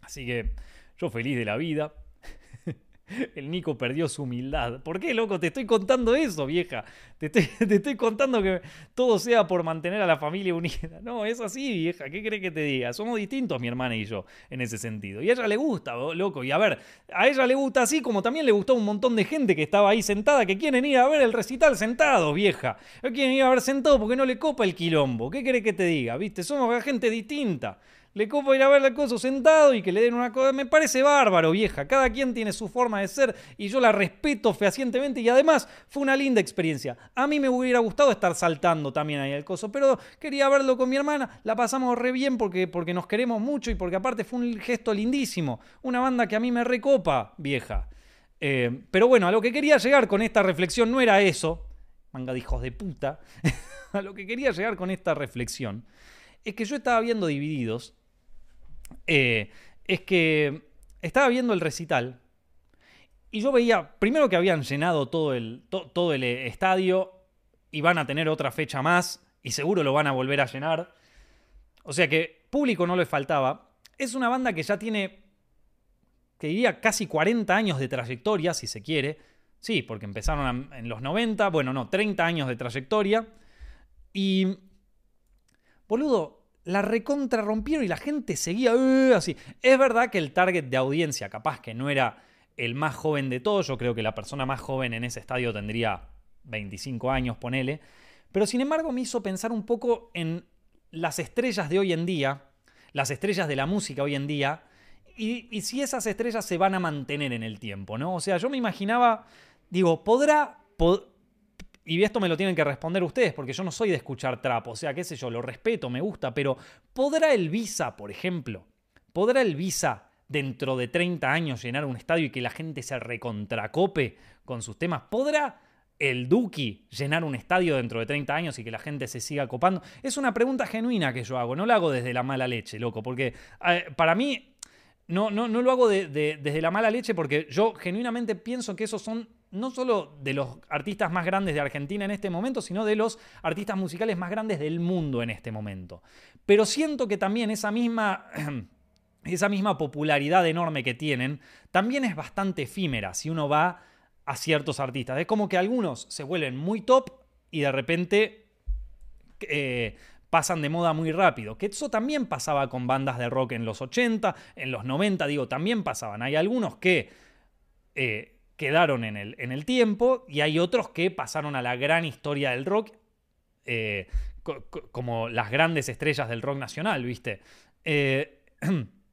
Así que yo feliz de la vida. (laughs) El Nico perdió su humildad. ¿Por qué, loco? Te estoy contando eso, vieja. (laughs) Te estoy, contando que todo sea por mantener a la familia unida. No, es así, vieja. ¿Qué crees que te diga? Somos distintos, mi hermana y yo, en ese sentido. Y a ella le gusta, loco. Y a ver, a ella le gusta así como también le gustó un montón de gente que estaba ahí sentada, que quieren ir a ver el recital sentado, vieja. Quieren ir a ver sentado porque no le copa el quilombo. ¿Qué crees que te diga? ¿Viste? Somos gente distinta le copo ir a ver la cosa sentado y que le den una cosa. Me parece bárbaro, vieja. Cada quien tiene su forma de ser y yo la respeto fehacientemente y además fue una linda experiencia. A mí me hubiera gustado estar saltando también ahí al coso, pero quería verlo con mi hermana. La pasamos re bien porque, porque nos queremos mucho y porque aparte fue un gesto lindísimo. Una banda que a mí me recopa, vieja. Eh, pero bueno, a lo que quería llegar con esta reflexión no era eso. Manga de hijos de puta. (laughs) a lo que quería llegar con esta reflexión es que yo estaba viendo Divididos eh, es que estaba viendo el recital y yo veía, primero que habían llenado todo el, todo el eh, estadio y van a tener otra fecha más y seguro lo van a volver a llenar. O sea que público no le faltaba. Es una banda que ya tiene, que diría, casi 40 años de trayectoria, si se quiere. Sí, porque empezaron en los 90, bueno, no, 30 años de trayectoria. Y, boludo, la recontra rompieron y la gente seguía uh, así. Es verdad que el target de audiencia, capaz que no era el más joven de todos, yo creo que la persona más joven en ese estadio tendría 25 años, ponele. Pero sin embargo me hizo pensar un poco en las estrellas de hoy en día, las estrellas de la música hoy en día, y, si esas estrellas se van a mantener en el tiempo, ¿no? O sea, yo me imaginaba, digo, ¿podrá... y esto me lo tienen que responder ustedes, porque yo no soy de escuchar trap, o sea, qué sé yo, lo respeto, me gusta, pero ¿podrá el Visa, por ejemplo, podrá el Visa dentro de 30 años llenar un estadio y que la gente se recontracope con sus temas? ¿Podrá el Duki llenar un estadio dentro de 30 años y que la gente se siga copando? Es una pregunta genuina que yo hago, no la hago desde la mala leche, loco, porque para mí no, no, no lo hago desde la mala leche porque yo genuinamente pienso que esos son no solo de los artistas más grandes de Argentina en este momento, sino de los artistas musicales más grandes del mundo en este momento. Pero siento que también esa misma... (clears throat) esa misma popularidad enorme que tienen también es bastante efímera si uno va a ciertos artistas. Es como que algunos se vuelven muy top y de repente eh, pasan de moda muy rápido. Que eso también pasaba con bandas de rock en los 80, en los 90, digo, también pasaban. Hay algunos que eh, quedaron en el, en el, tiempo y hay otros que pasaron a la gran historia del rock. Eh, como las grandes estrellas del rock nacional, ¿viste? (clears throat)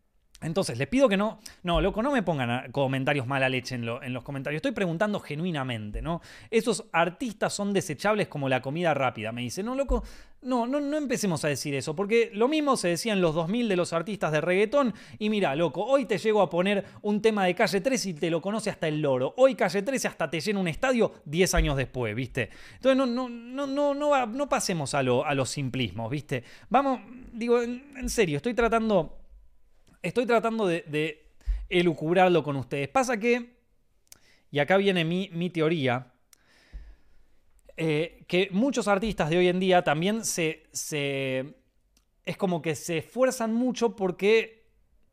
Entonces, les pido que no, no, loco, no me pongan comentarios mala leche en, los comentarios. Estoy preguntando genuinamente, ¿no? Esos artistas son desechables como la comida rápida. Me dice, no, loco, no, no, no empecemos a decir eso, porque lo mismo se decía en los 2000 de los artistas de reggaetón. Y mira, loco, hoy te llego a poner un tema de Calle 3 y te lo conoce hasta el loro. Hoy Calle 13 hasta te llena un estadio 10 años después, ¿viste? Entonces, no, no, no, no, no, pasemos a los simplismos, ¿viste? Vamos, digo, en serio, estoy tratando estoy tratando de, elucubrarlo con ustedes. Pasa que, y acá viene mi, teoría, eh, que muchos artistas de hoy en día también se, es como que se esfuerzan mucho porque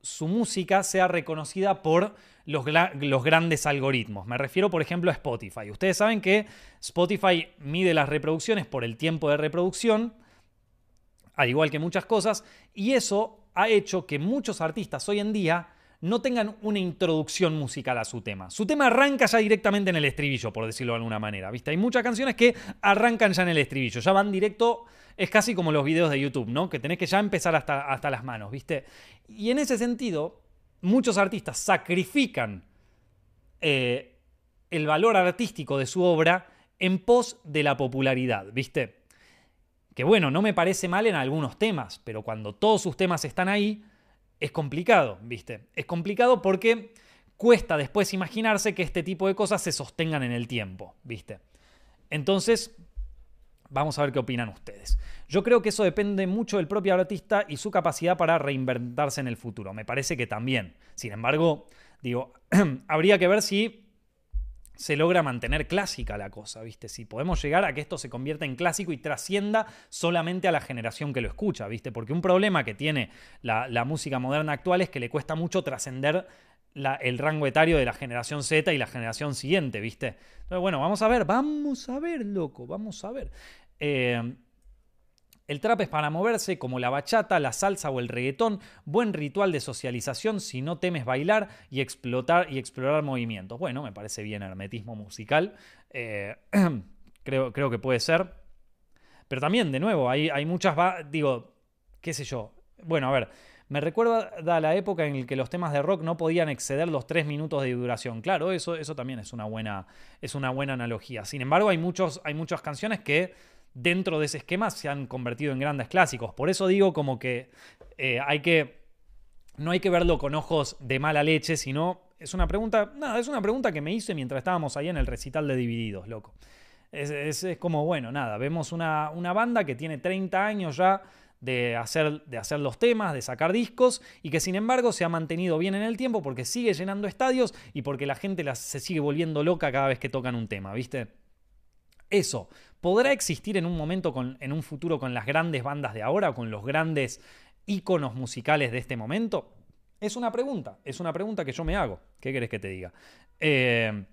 su música sea reconocida por los, los, grandes algoritmos. Me refiero, por ejemplo, a Spotify. Ustedes saben que Spotify mide las reproducciones por el tiempo de reproducción, al igual que muchas cosas, y eso ha hecho que muchos artistas hoy en día no tengan una introducción musical a su tema. Su tema arranca ya directamente en el estribillo, por decirlo de alguna manera. ¿viste? Hay muchas canciones que arrancan ya en el estribillo, ya van directo, es casi como los videos de YouTube, ¿no? Que tenés que ya empezar hasta, hasta las manos, ¿viste? Y en ese sentido, muchos artistas sacrifican eh, el valor artístico de su obra en pos de la popularidad, ¿viste? Que bueno, no me parece mal en algunos temas, pero cuando todos sus temas están ahí, es complicado, ¿viste? Es complicado porque cuesta después imaginarse que este tipo de cosas se sostengan en el tiempo, ¿viste? Entonces, vamos a ver qué opinan ustedes. Yo creo que eso depende mucho del propio artista y su capacidad para reinventarse en el futuro. Me parece que también. Sin embargo, digo, (clears throat) habría que ver si se logra mantener clásica la cosa, ¿viste? Si podemos llegar a que esto se convierta en clásico y trascienda solamente a la generación que lo escucha, ¿viste? Porque un problema que tiene la, música moderna actual es que le cuesta mucho trascender el rango etario de la generación Z y la generación siguiente, ¿viste? Entonces, bueno, vamos a ver, vamos a ver, loco, vamos a ver. Eh, el trap es para moverse como la bachata, la salsa o el reggaetón, buen ritual de socialización si no temes bailar y explotar y explorar movimientos. Bueno, me parece bien hermetismo musical. Eh, (clears throat) creo, creo, que puede ser. Pero también, de nuevo, hay, hay muchas. Digo, qué sé yo. Bueno, a ver. Me recuerda a la época en la que los temas de rock no podían exceder los tres minutos de duración. Claro, eso, eso también es una, buena, es una buena analogía. Sin embargo, hay, muchos, hay muchas canciones que dentro de ese esquema se han convertido en grandes clásicos. Por eso digo como que eh, hay que. No hay que verlo con ojos de mala leche, sino. Es una pregunta. Nada, es una pregunta que me hice mientras estábamos ahí en el recital de Divididos, loco. Es, como, bueno, nada, vemos una, una, banda que tiene 30 años ya de hacer, de hacer los temas, de sacar discos, y que sin embargo se ha mantenido bien en el tiempo porque sigue llenando estadios y porque la gente se sigue volviendo loca cada vez que tocan un tema, ¿viste? Eso, ¿podrá existir en un momento, en un futuro, con las grandes bandas de ahora, con los grandes íconos musicales de este momento? Es una pregunta, es una pregunta que yo me hago. ¿Qué querés que te diga? Eh,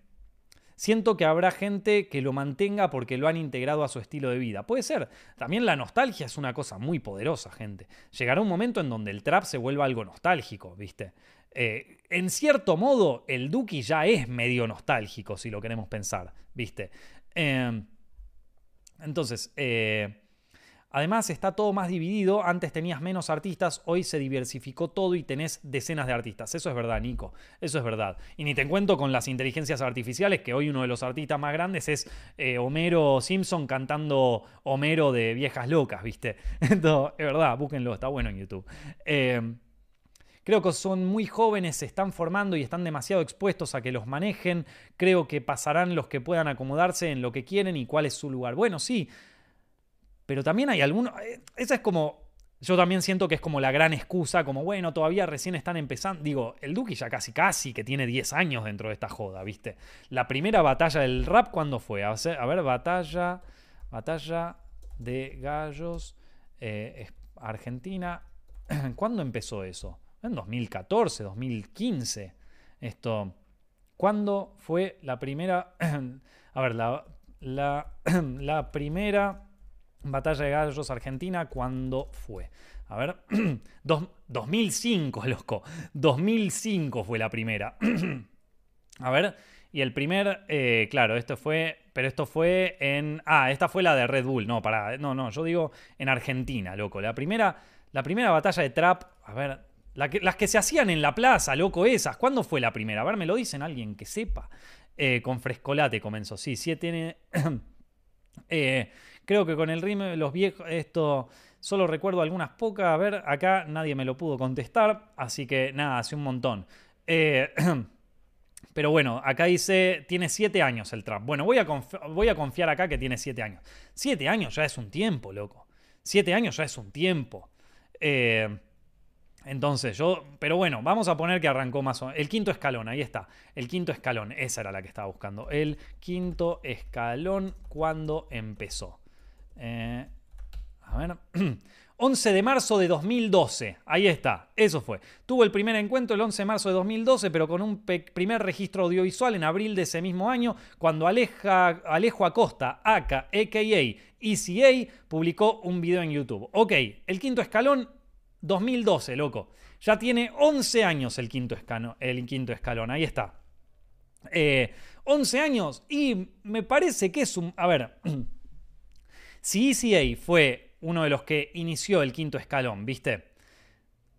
Siento que habrá gente que lo mantenga porque lo han integrado a su estilo de vida. Puede ser. También la nostalgia es una cosa muy poderosa, gente. Llegará un momento en donde el trap se vuelva algo nostálgico, ¿viste? Eh, en cierto modo, el Duki ya es medio nostálgico, si lo queremos pensar, ¿viste? Em, entonces, eh, Además está todo más dividido, antes tenías menos artistas, hoy se diversificó todo y tenés decenas de artistas. Eso es verdad, Nico, eso es verdad. Y ni te cuento con las inteligencias artificiales, que hoy uno de los artistas más grandes es eh, Homero Simpson cantando Homero de Viejas Locas, ¿viste? (laughs) Entonces, es verdad, búsquenlo, está bueno en YouTube. Eh, creo que son muy jóvenes, se están formando y están demasiado expuestos a que los manejen. Creo que pasarán los que puedan acomodarse en lo que quieren y cuál es su lugar. Bueno, sí, pero también hay algunos. Eh, esa es como. Yo también siento que es como la gran excusa, como bueno, todavía recién están empezando. Digo, el Duki ya casi casi que tiene 10 años dentro de esta joda, ¿viste? La primera batalla del rap, ¿cuándo fue? A ver, batalla. Batalla de gallos. Eh, Argentina. (clears throat) ¿Cuándo empezó eso? En 2014, 2015. Esto. ¿Cuándo fue la primera. (clears throat) A ver, la, (clears throat) la, primera Batalla de Gallos Argentina, ¿cuándo fue? A ver, (clears throat) 2005, loco. 2005 fue la primera. A ver, y el primer, eh, claro, esto fue, pero esto fue en, ah, esta fue la de Red Bull, no, para, no, no, yo digo en Argentina, loco. La primera, la primera batalla de trap, a ver, las que se hacían en la plaza, loco, esas, ¿cuándo fue la primera? A ver, me lo dicen alguien que sepa. Eh, con Frescolate comenzó, sí, sí tiene... (coughs) eh, Creo que con el ritmo, los viejos, esto solo recuerdo algunas pocas. A ver, acá nadie me lo pudo contestar, así que nada, hace un montón. Eh, (clears throat) pero bueno, acá dice, tiene siete años el trap. Bueno, voy a, voy a confiar acá que tiene siete años. Siete años ya es un tiempo, loco. Siete años ya es un tiempo. Eh, entonces, yo, pero bueno, vamos a poner que arrancó más o menos. El quinto escalón, ahí está. El quinto escalón, esa era la que estaba buscando. El quinto escalón cuando empezó. Eh, a ver. (clears throat) 11 de marzo de 2012. Ahí está, eso fue. Tuvo el primer encuentro el 11 de marzo de 2012, pero con un primer registro audiovisual en abril de ese mismo año, cuando Alejo Acosta, aka, a.k.a. ECA, publicó un video en YouTube. Ok, el quinto escalón, 2012, loco. Ya tiene 11 años el quinto, escalón, el quinto escalón, ahí está. 11 eh, años y me parece que es un... A ver. (clears throat) Si ECA fue uno de los que inició el quinto escalón, ¿viste?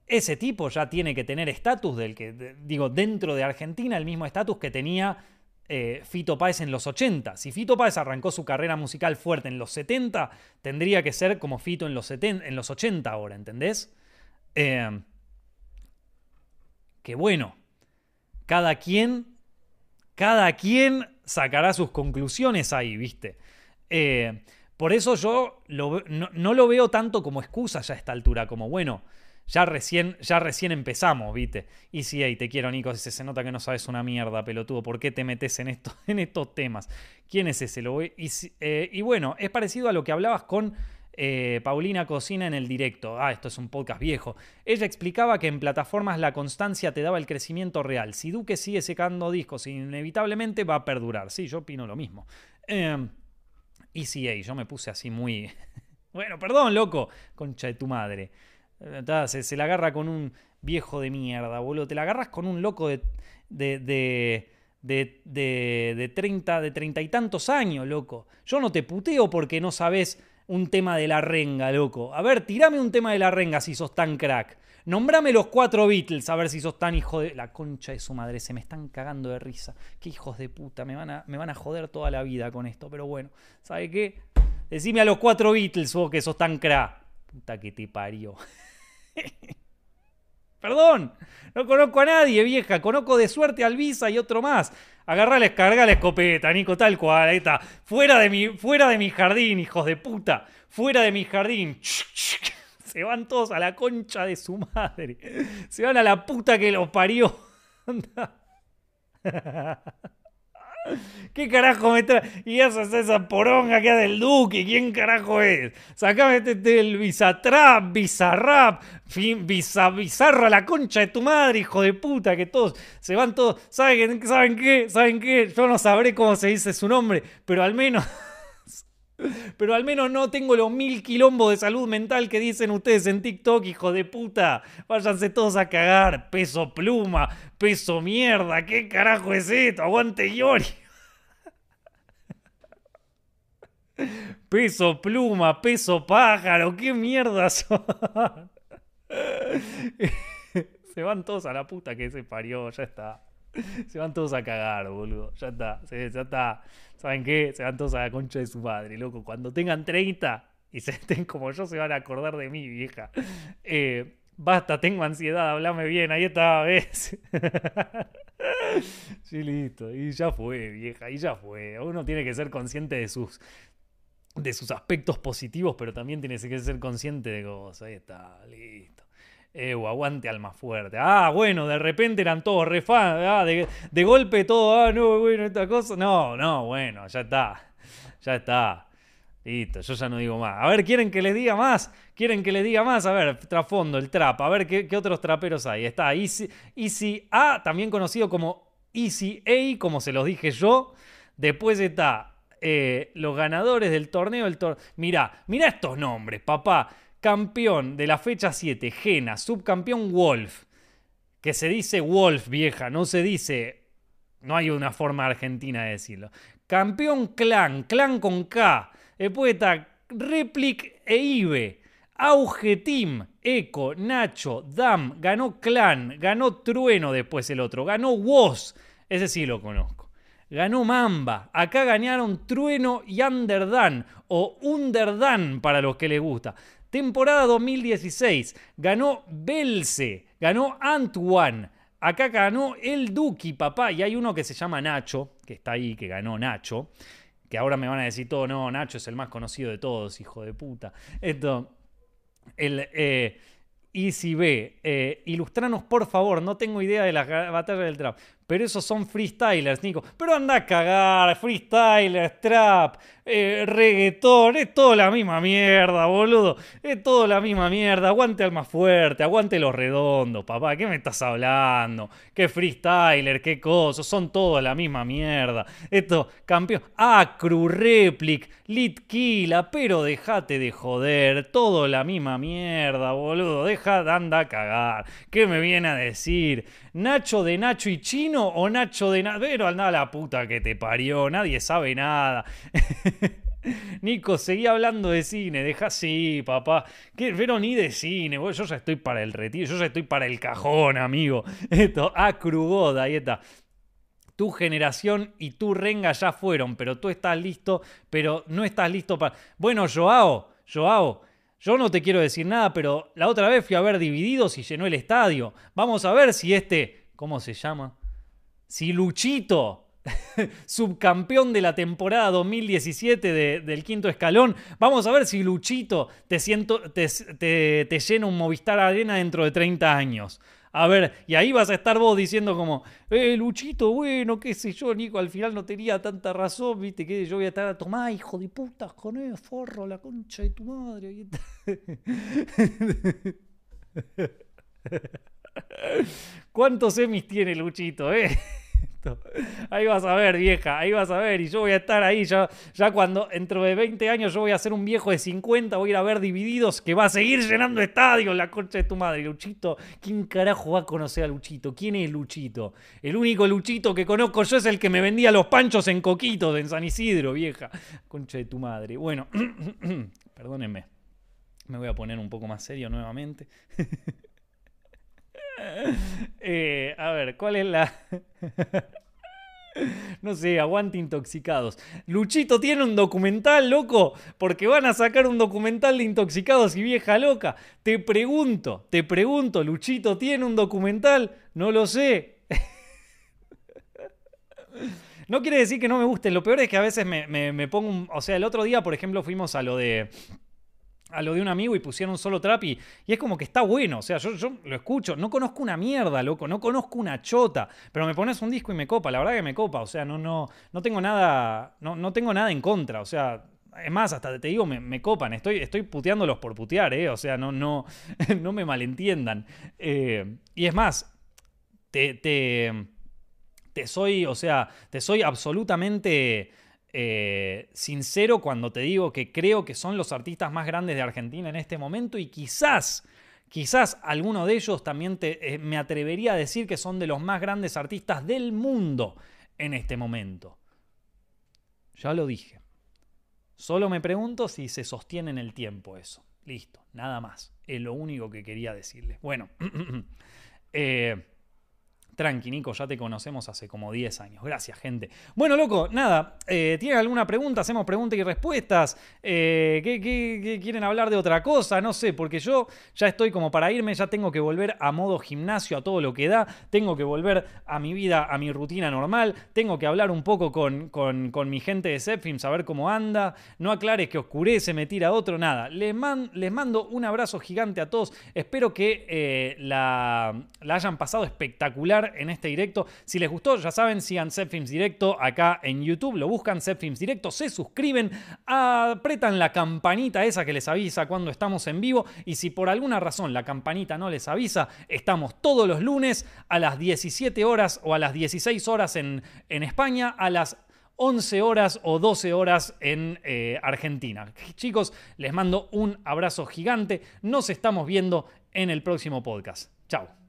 Ese tipo ya tiene que tener estatus del que, digo, dentro de Argentina, el mismo estatus que tenía eh, Fito Páez en los 80. Si Fito Páez arrancó su carrera musical fuerte en los 70, tendría que ser como Fito en los, 70, en los 80 ahora, ¿entendés? Eh, que bueno, cada quien, cada quien sacará sus conclusiones ahí, ¿viste? Eh, por eso yo no, lo veo tanto como excusa ya a esta altura, como bueno, ya recién, ya recién empezamos, ¿viste? Y sí, hey, te quiero, Nico, se, se nota que no sabes una mierda, pelotudo, ¿por qué te metes en, esto, (laughs) en estos temas? ¿Quién es ese? Lo y, eh, y bueno, es parecido a lo que hablabas con eh, Paulina Cocina en el directo. Ah, esto es un podcast viejo. Ella explicaba que en plataformas la constancia te daba el crecimiento real. Si Duque sigue secando discos, inevitablemente va a perdurar. Sí, yo opino lo mismo. Eh, ECA. Yo me puse así muy. (laughs) bueno, perdón, loco. Concha de tu madre. Se, se, la agarra con un viejo de mierda, boludo. Te la agarras con un loco de. de, de de, de, de 30, de 30 y tantos años, loco. Yo no te puteo porque no sabes un tema de la renga, loco. A ver, tirame un tema de la renga si sos tan crack. Nombrame los cuatro Beatles, a ver si sos tan hijo de. La concha de su madre, se me están cagando de risa. Qué hijos de puta, me van a, me van a joder toda la vida con esto. Pero bueno, ¿sabe qué? Decime a los cuatro Beatles vos que sos tan crack. Puta que te parió. (laughs) Perdón, no conozco a nadie, vieja. Conozco de suerte a Alvisa y otro más. Agarrale, carga la escopeta, Nico, tal cual. Ahí está. Fuera de mi, fuera de mi jardín, hijos de puta. Fuera de mi jardín. (laughs) Se van todos a la concha de su madre. Se van a la puta que los parió. (laughs) (laughs) ¿Qué carajo me trae? Y haces esa poronga que del Duque. ¿Quién carajo es? Sacame este, este, el Bisatrap, Bizarrap, Visa, Bizarra la concha de tu madre, hijo de puta. Que todos se van todos. ¿Saben, ¿Saben qué? ¿Saben qué? Yo no sabré cómo se dice su nombre, pero al menos. Pero al menos no tengo los mil quilombos de salud mental que dicen ustedes en TikTok, hijo de puta. Váyanse todos a cagar. Peso pluma, peso mierda. ¿Qué carajo es esto? Aguante Yori. (laughs) Peso pluma, peso pájaro, qué mierda son. (laughs) Se van todos a la puta que se parió, ya está. (laughs) Se van todos a cagar, boludo. Ya está, ya está. ¿Saben qué? Se van todos a la concha de su madre, loco. Cuando tengan 30 y se estén como yo, se van a acordar de mí, vieja. Eh, basta, tengo ansiedad, hablame bien, ahí está, ¿ves? (laughs) sí, listo. Y ya fue, vieja, y ya fue. Uno tiene que ser consciente de sus de sus aspectos positivos, pero también tienes que ser consciente de cosas. Ahí está, listo. Eh, aguante alma fuerte. Ah, bueno, de repente eran todos re ah, de, de, golpe todo, ah, no, bueno, esta cosa. No, no, bueno, ya está. Ya está. Listo, yo ya no digo más. A ver, ¿quieren que les diga más? ¿Quieren que les diga más? A ver, trasfondo, el trap. A ver, ¿qué, otros traperos hay? Está Easy, Easy A, también conocido como Easy A, como se los dije yo. Después está eh, los ganadores del torneo. El mira, mira estos nombres, papá. Campeón de la fecha 7, Gena. Subcampeón Wolf. Que se dice Wolf, vieja, no se dice. No hay una forma argentina de decirlo. Campeón Clan, Clan con K. Después está Replic e Ibe. Auge Team, Eco, Nacho, Dam, ganó Clan, ganó Trueno después el otro, ganó Woz, ese sí lo conozco ganó Mamba. Acá ganaron Trueno y Underdan, o Underdan para los que les gusta. Temporada 2016, ganó Belce, ganó Antoine. Acá ganó el Duki, papá. Y hay uno que se llama Nacho, que está ahí, que ganó Nacho. Que ahora me van a decir todo, no, Nacho es el más conocido de todos, hijo de puta. Esto, el, eh, eh, ilustranos por favor, no tengo idea de la batalla del trap. Pero esos son freestylers, Nico. Pero anda a cagar, freestylers, trap, eh, reggaetón, es todo la misma mierda, boludo. Es todo la misma mierda. Aguante al más fuerte, aguante los redondos, papá. ¿Qué me estás hablando? ¿Qué freestyler? ¿Qué cosas? Son todos la misma mierda. Esto, campeón. Acru, Replic, Litkila, pero dejate de joder. Todo la misma mierda, boludo. Deja de anda a cagar. ¿Qué me viene a decir? ¿Nacho de Nacho y Chino o Nacho de Nacho? Pero anda la puta que te parió, nadie sabe nada. (laughs) Nico, seguí hablando de cine, deja así, papá. ¿Qué? Pero ni de cine, yo ya estoy para el retiro, yo ya estoy para el cajón, amigo. (laughs) Esto, ah, Crugoda, ahí. Tu generación y tu renga ya fueron, pero tú estás listo, pero no estás listo para. Bueno, Joao, Joao, yo no te quiero decir nada, pero la otra vez fui a ver Divididos y llenó el estadio. Vamos a ver si este, ¿cómo se llama? Si Luchito, (laughs) subcampeón de la temporada 2017 del quinto escalón, vamos a ver si Luchito te, siento, te, te llena un Movistar Arena dentro de 30 años. A ver, y ahí vas a estar vos diciendo como, eh, Luchito, bueno, qué sé yo, Nico, al final no tenía tanta razón, viste, que yo voy a estar a tomar, hijo de putas, con el forro, la concha de tu madre. (laughs) ¿Cuántos semis tiene Luchito, eh? (laughs) Ahí vas a ver, vieja, ahí vas a ver. Y yo voy a estar ahí, ya, ya cuando dentro de 20 años yo voy a ser un viejo de 50, voy a ir a ver divididos que va a seguir llenando estadios, la concha de tu madre. Luchito, ¿quién carajo va a conocer a Luchito? ¿Quién es Luchito? El único Luchito que conozco yo es el que me vendía los panchos en Coquitos, en San Isidro, vieja. Concha de tu madre. Bueno, (clears throat) perdónenme. Me voy a poner un poco más serio nuevamente. (laughs) Eh, a ver, ¿cuál es la...? No sé, aguante intoxicados. Luchito tiene un documental, loco, porque van a sacar un documental de intoxicados y vieja loca. Te pregunto, te pregunto, Luchito tiene un documental, no lo sé. No quiere decir que no me guste, lo peor es que a veces me, pongo... o sea, el otro día, por ejemplo, fuimos a lo de a lo de un amigo y pusieron un solo trap y, y es como que está bueno. O sea, yo, yo lo escucho. No conozco una mierda, loco. No conozco una chota. Pero me pones un disco y me copa. La verdad que me copa. O sea, no, no, no tengo nada. No, no tengo nada en contra. O sea. Es más, hasta te digo, me, copan. Estoy, estoy puteándolos por putear, ¿eh? O sea, no, no, (laughs) no me malentiendan. Eh, y es más, te, te, te soy, o sea, te soy absolutamente eh, sincero cuando te digo que creo que son los artistas más grandes de Argentina en este momento y quizás, quizás alguno de ellos también te, eh, me atrevería a decir que son de los más grandes artistas del mundo en este momento. Ya lo dije. Solo me pregunto si se sostiene en el tiempo eso. Listo, nada más. Es lo único que quería decirles. Bueno, (clears throat) eh, Tranqui, Nico, ya te conocemos hace como 10 años. Gracias, gente. Bueno, loco, nada. Eh, ¿Tienen alguna pregunta? Hacemos preguntas y respuestas. Eh, ¿qué, quieren hablar de otra cosa? No sé, porque yo ya estoy como para irme, ya tengo que volver a modo gimnasio, a todo lo que da. Tengo que volver a mi vida, a mi rutina normal. Tengo que hablar un poco con, con, mi gente de Zepfilm, saber cómo anda. No aclares que oscurece, me tira otro, nada. Les mando un abrazo gigante a todos. Espero que eh, la, la hayan pasado espectacular en este directo. Si les gustó, ya saben, sigan Zepfilms Directo acá en YouTube, lo buscan Zepfilms Directo, se suscriben, apretan la campanita esa que les avisa cuando estamos en vivo y si por alguna razón la campanita no les avisa, estamos todos los lunes a las 17 horas o a las 16 horas en, en España, a las 11 horas o 12 horas en eh, Argentina. Chicos, les mando un abrazo gigante. Nos estamos viendo en el próximo podcast. Chao.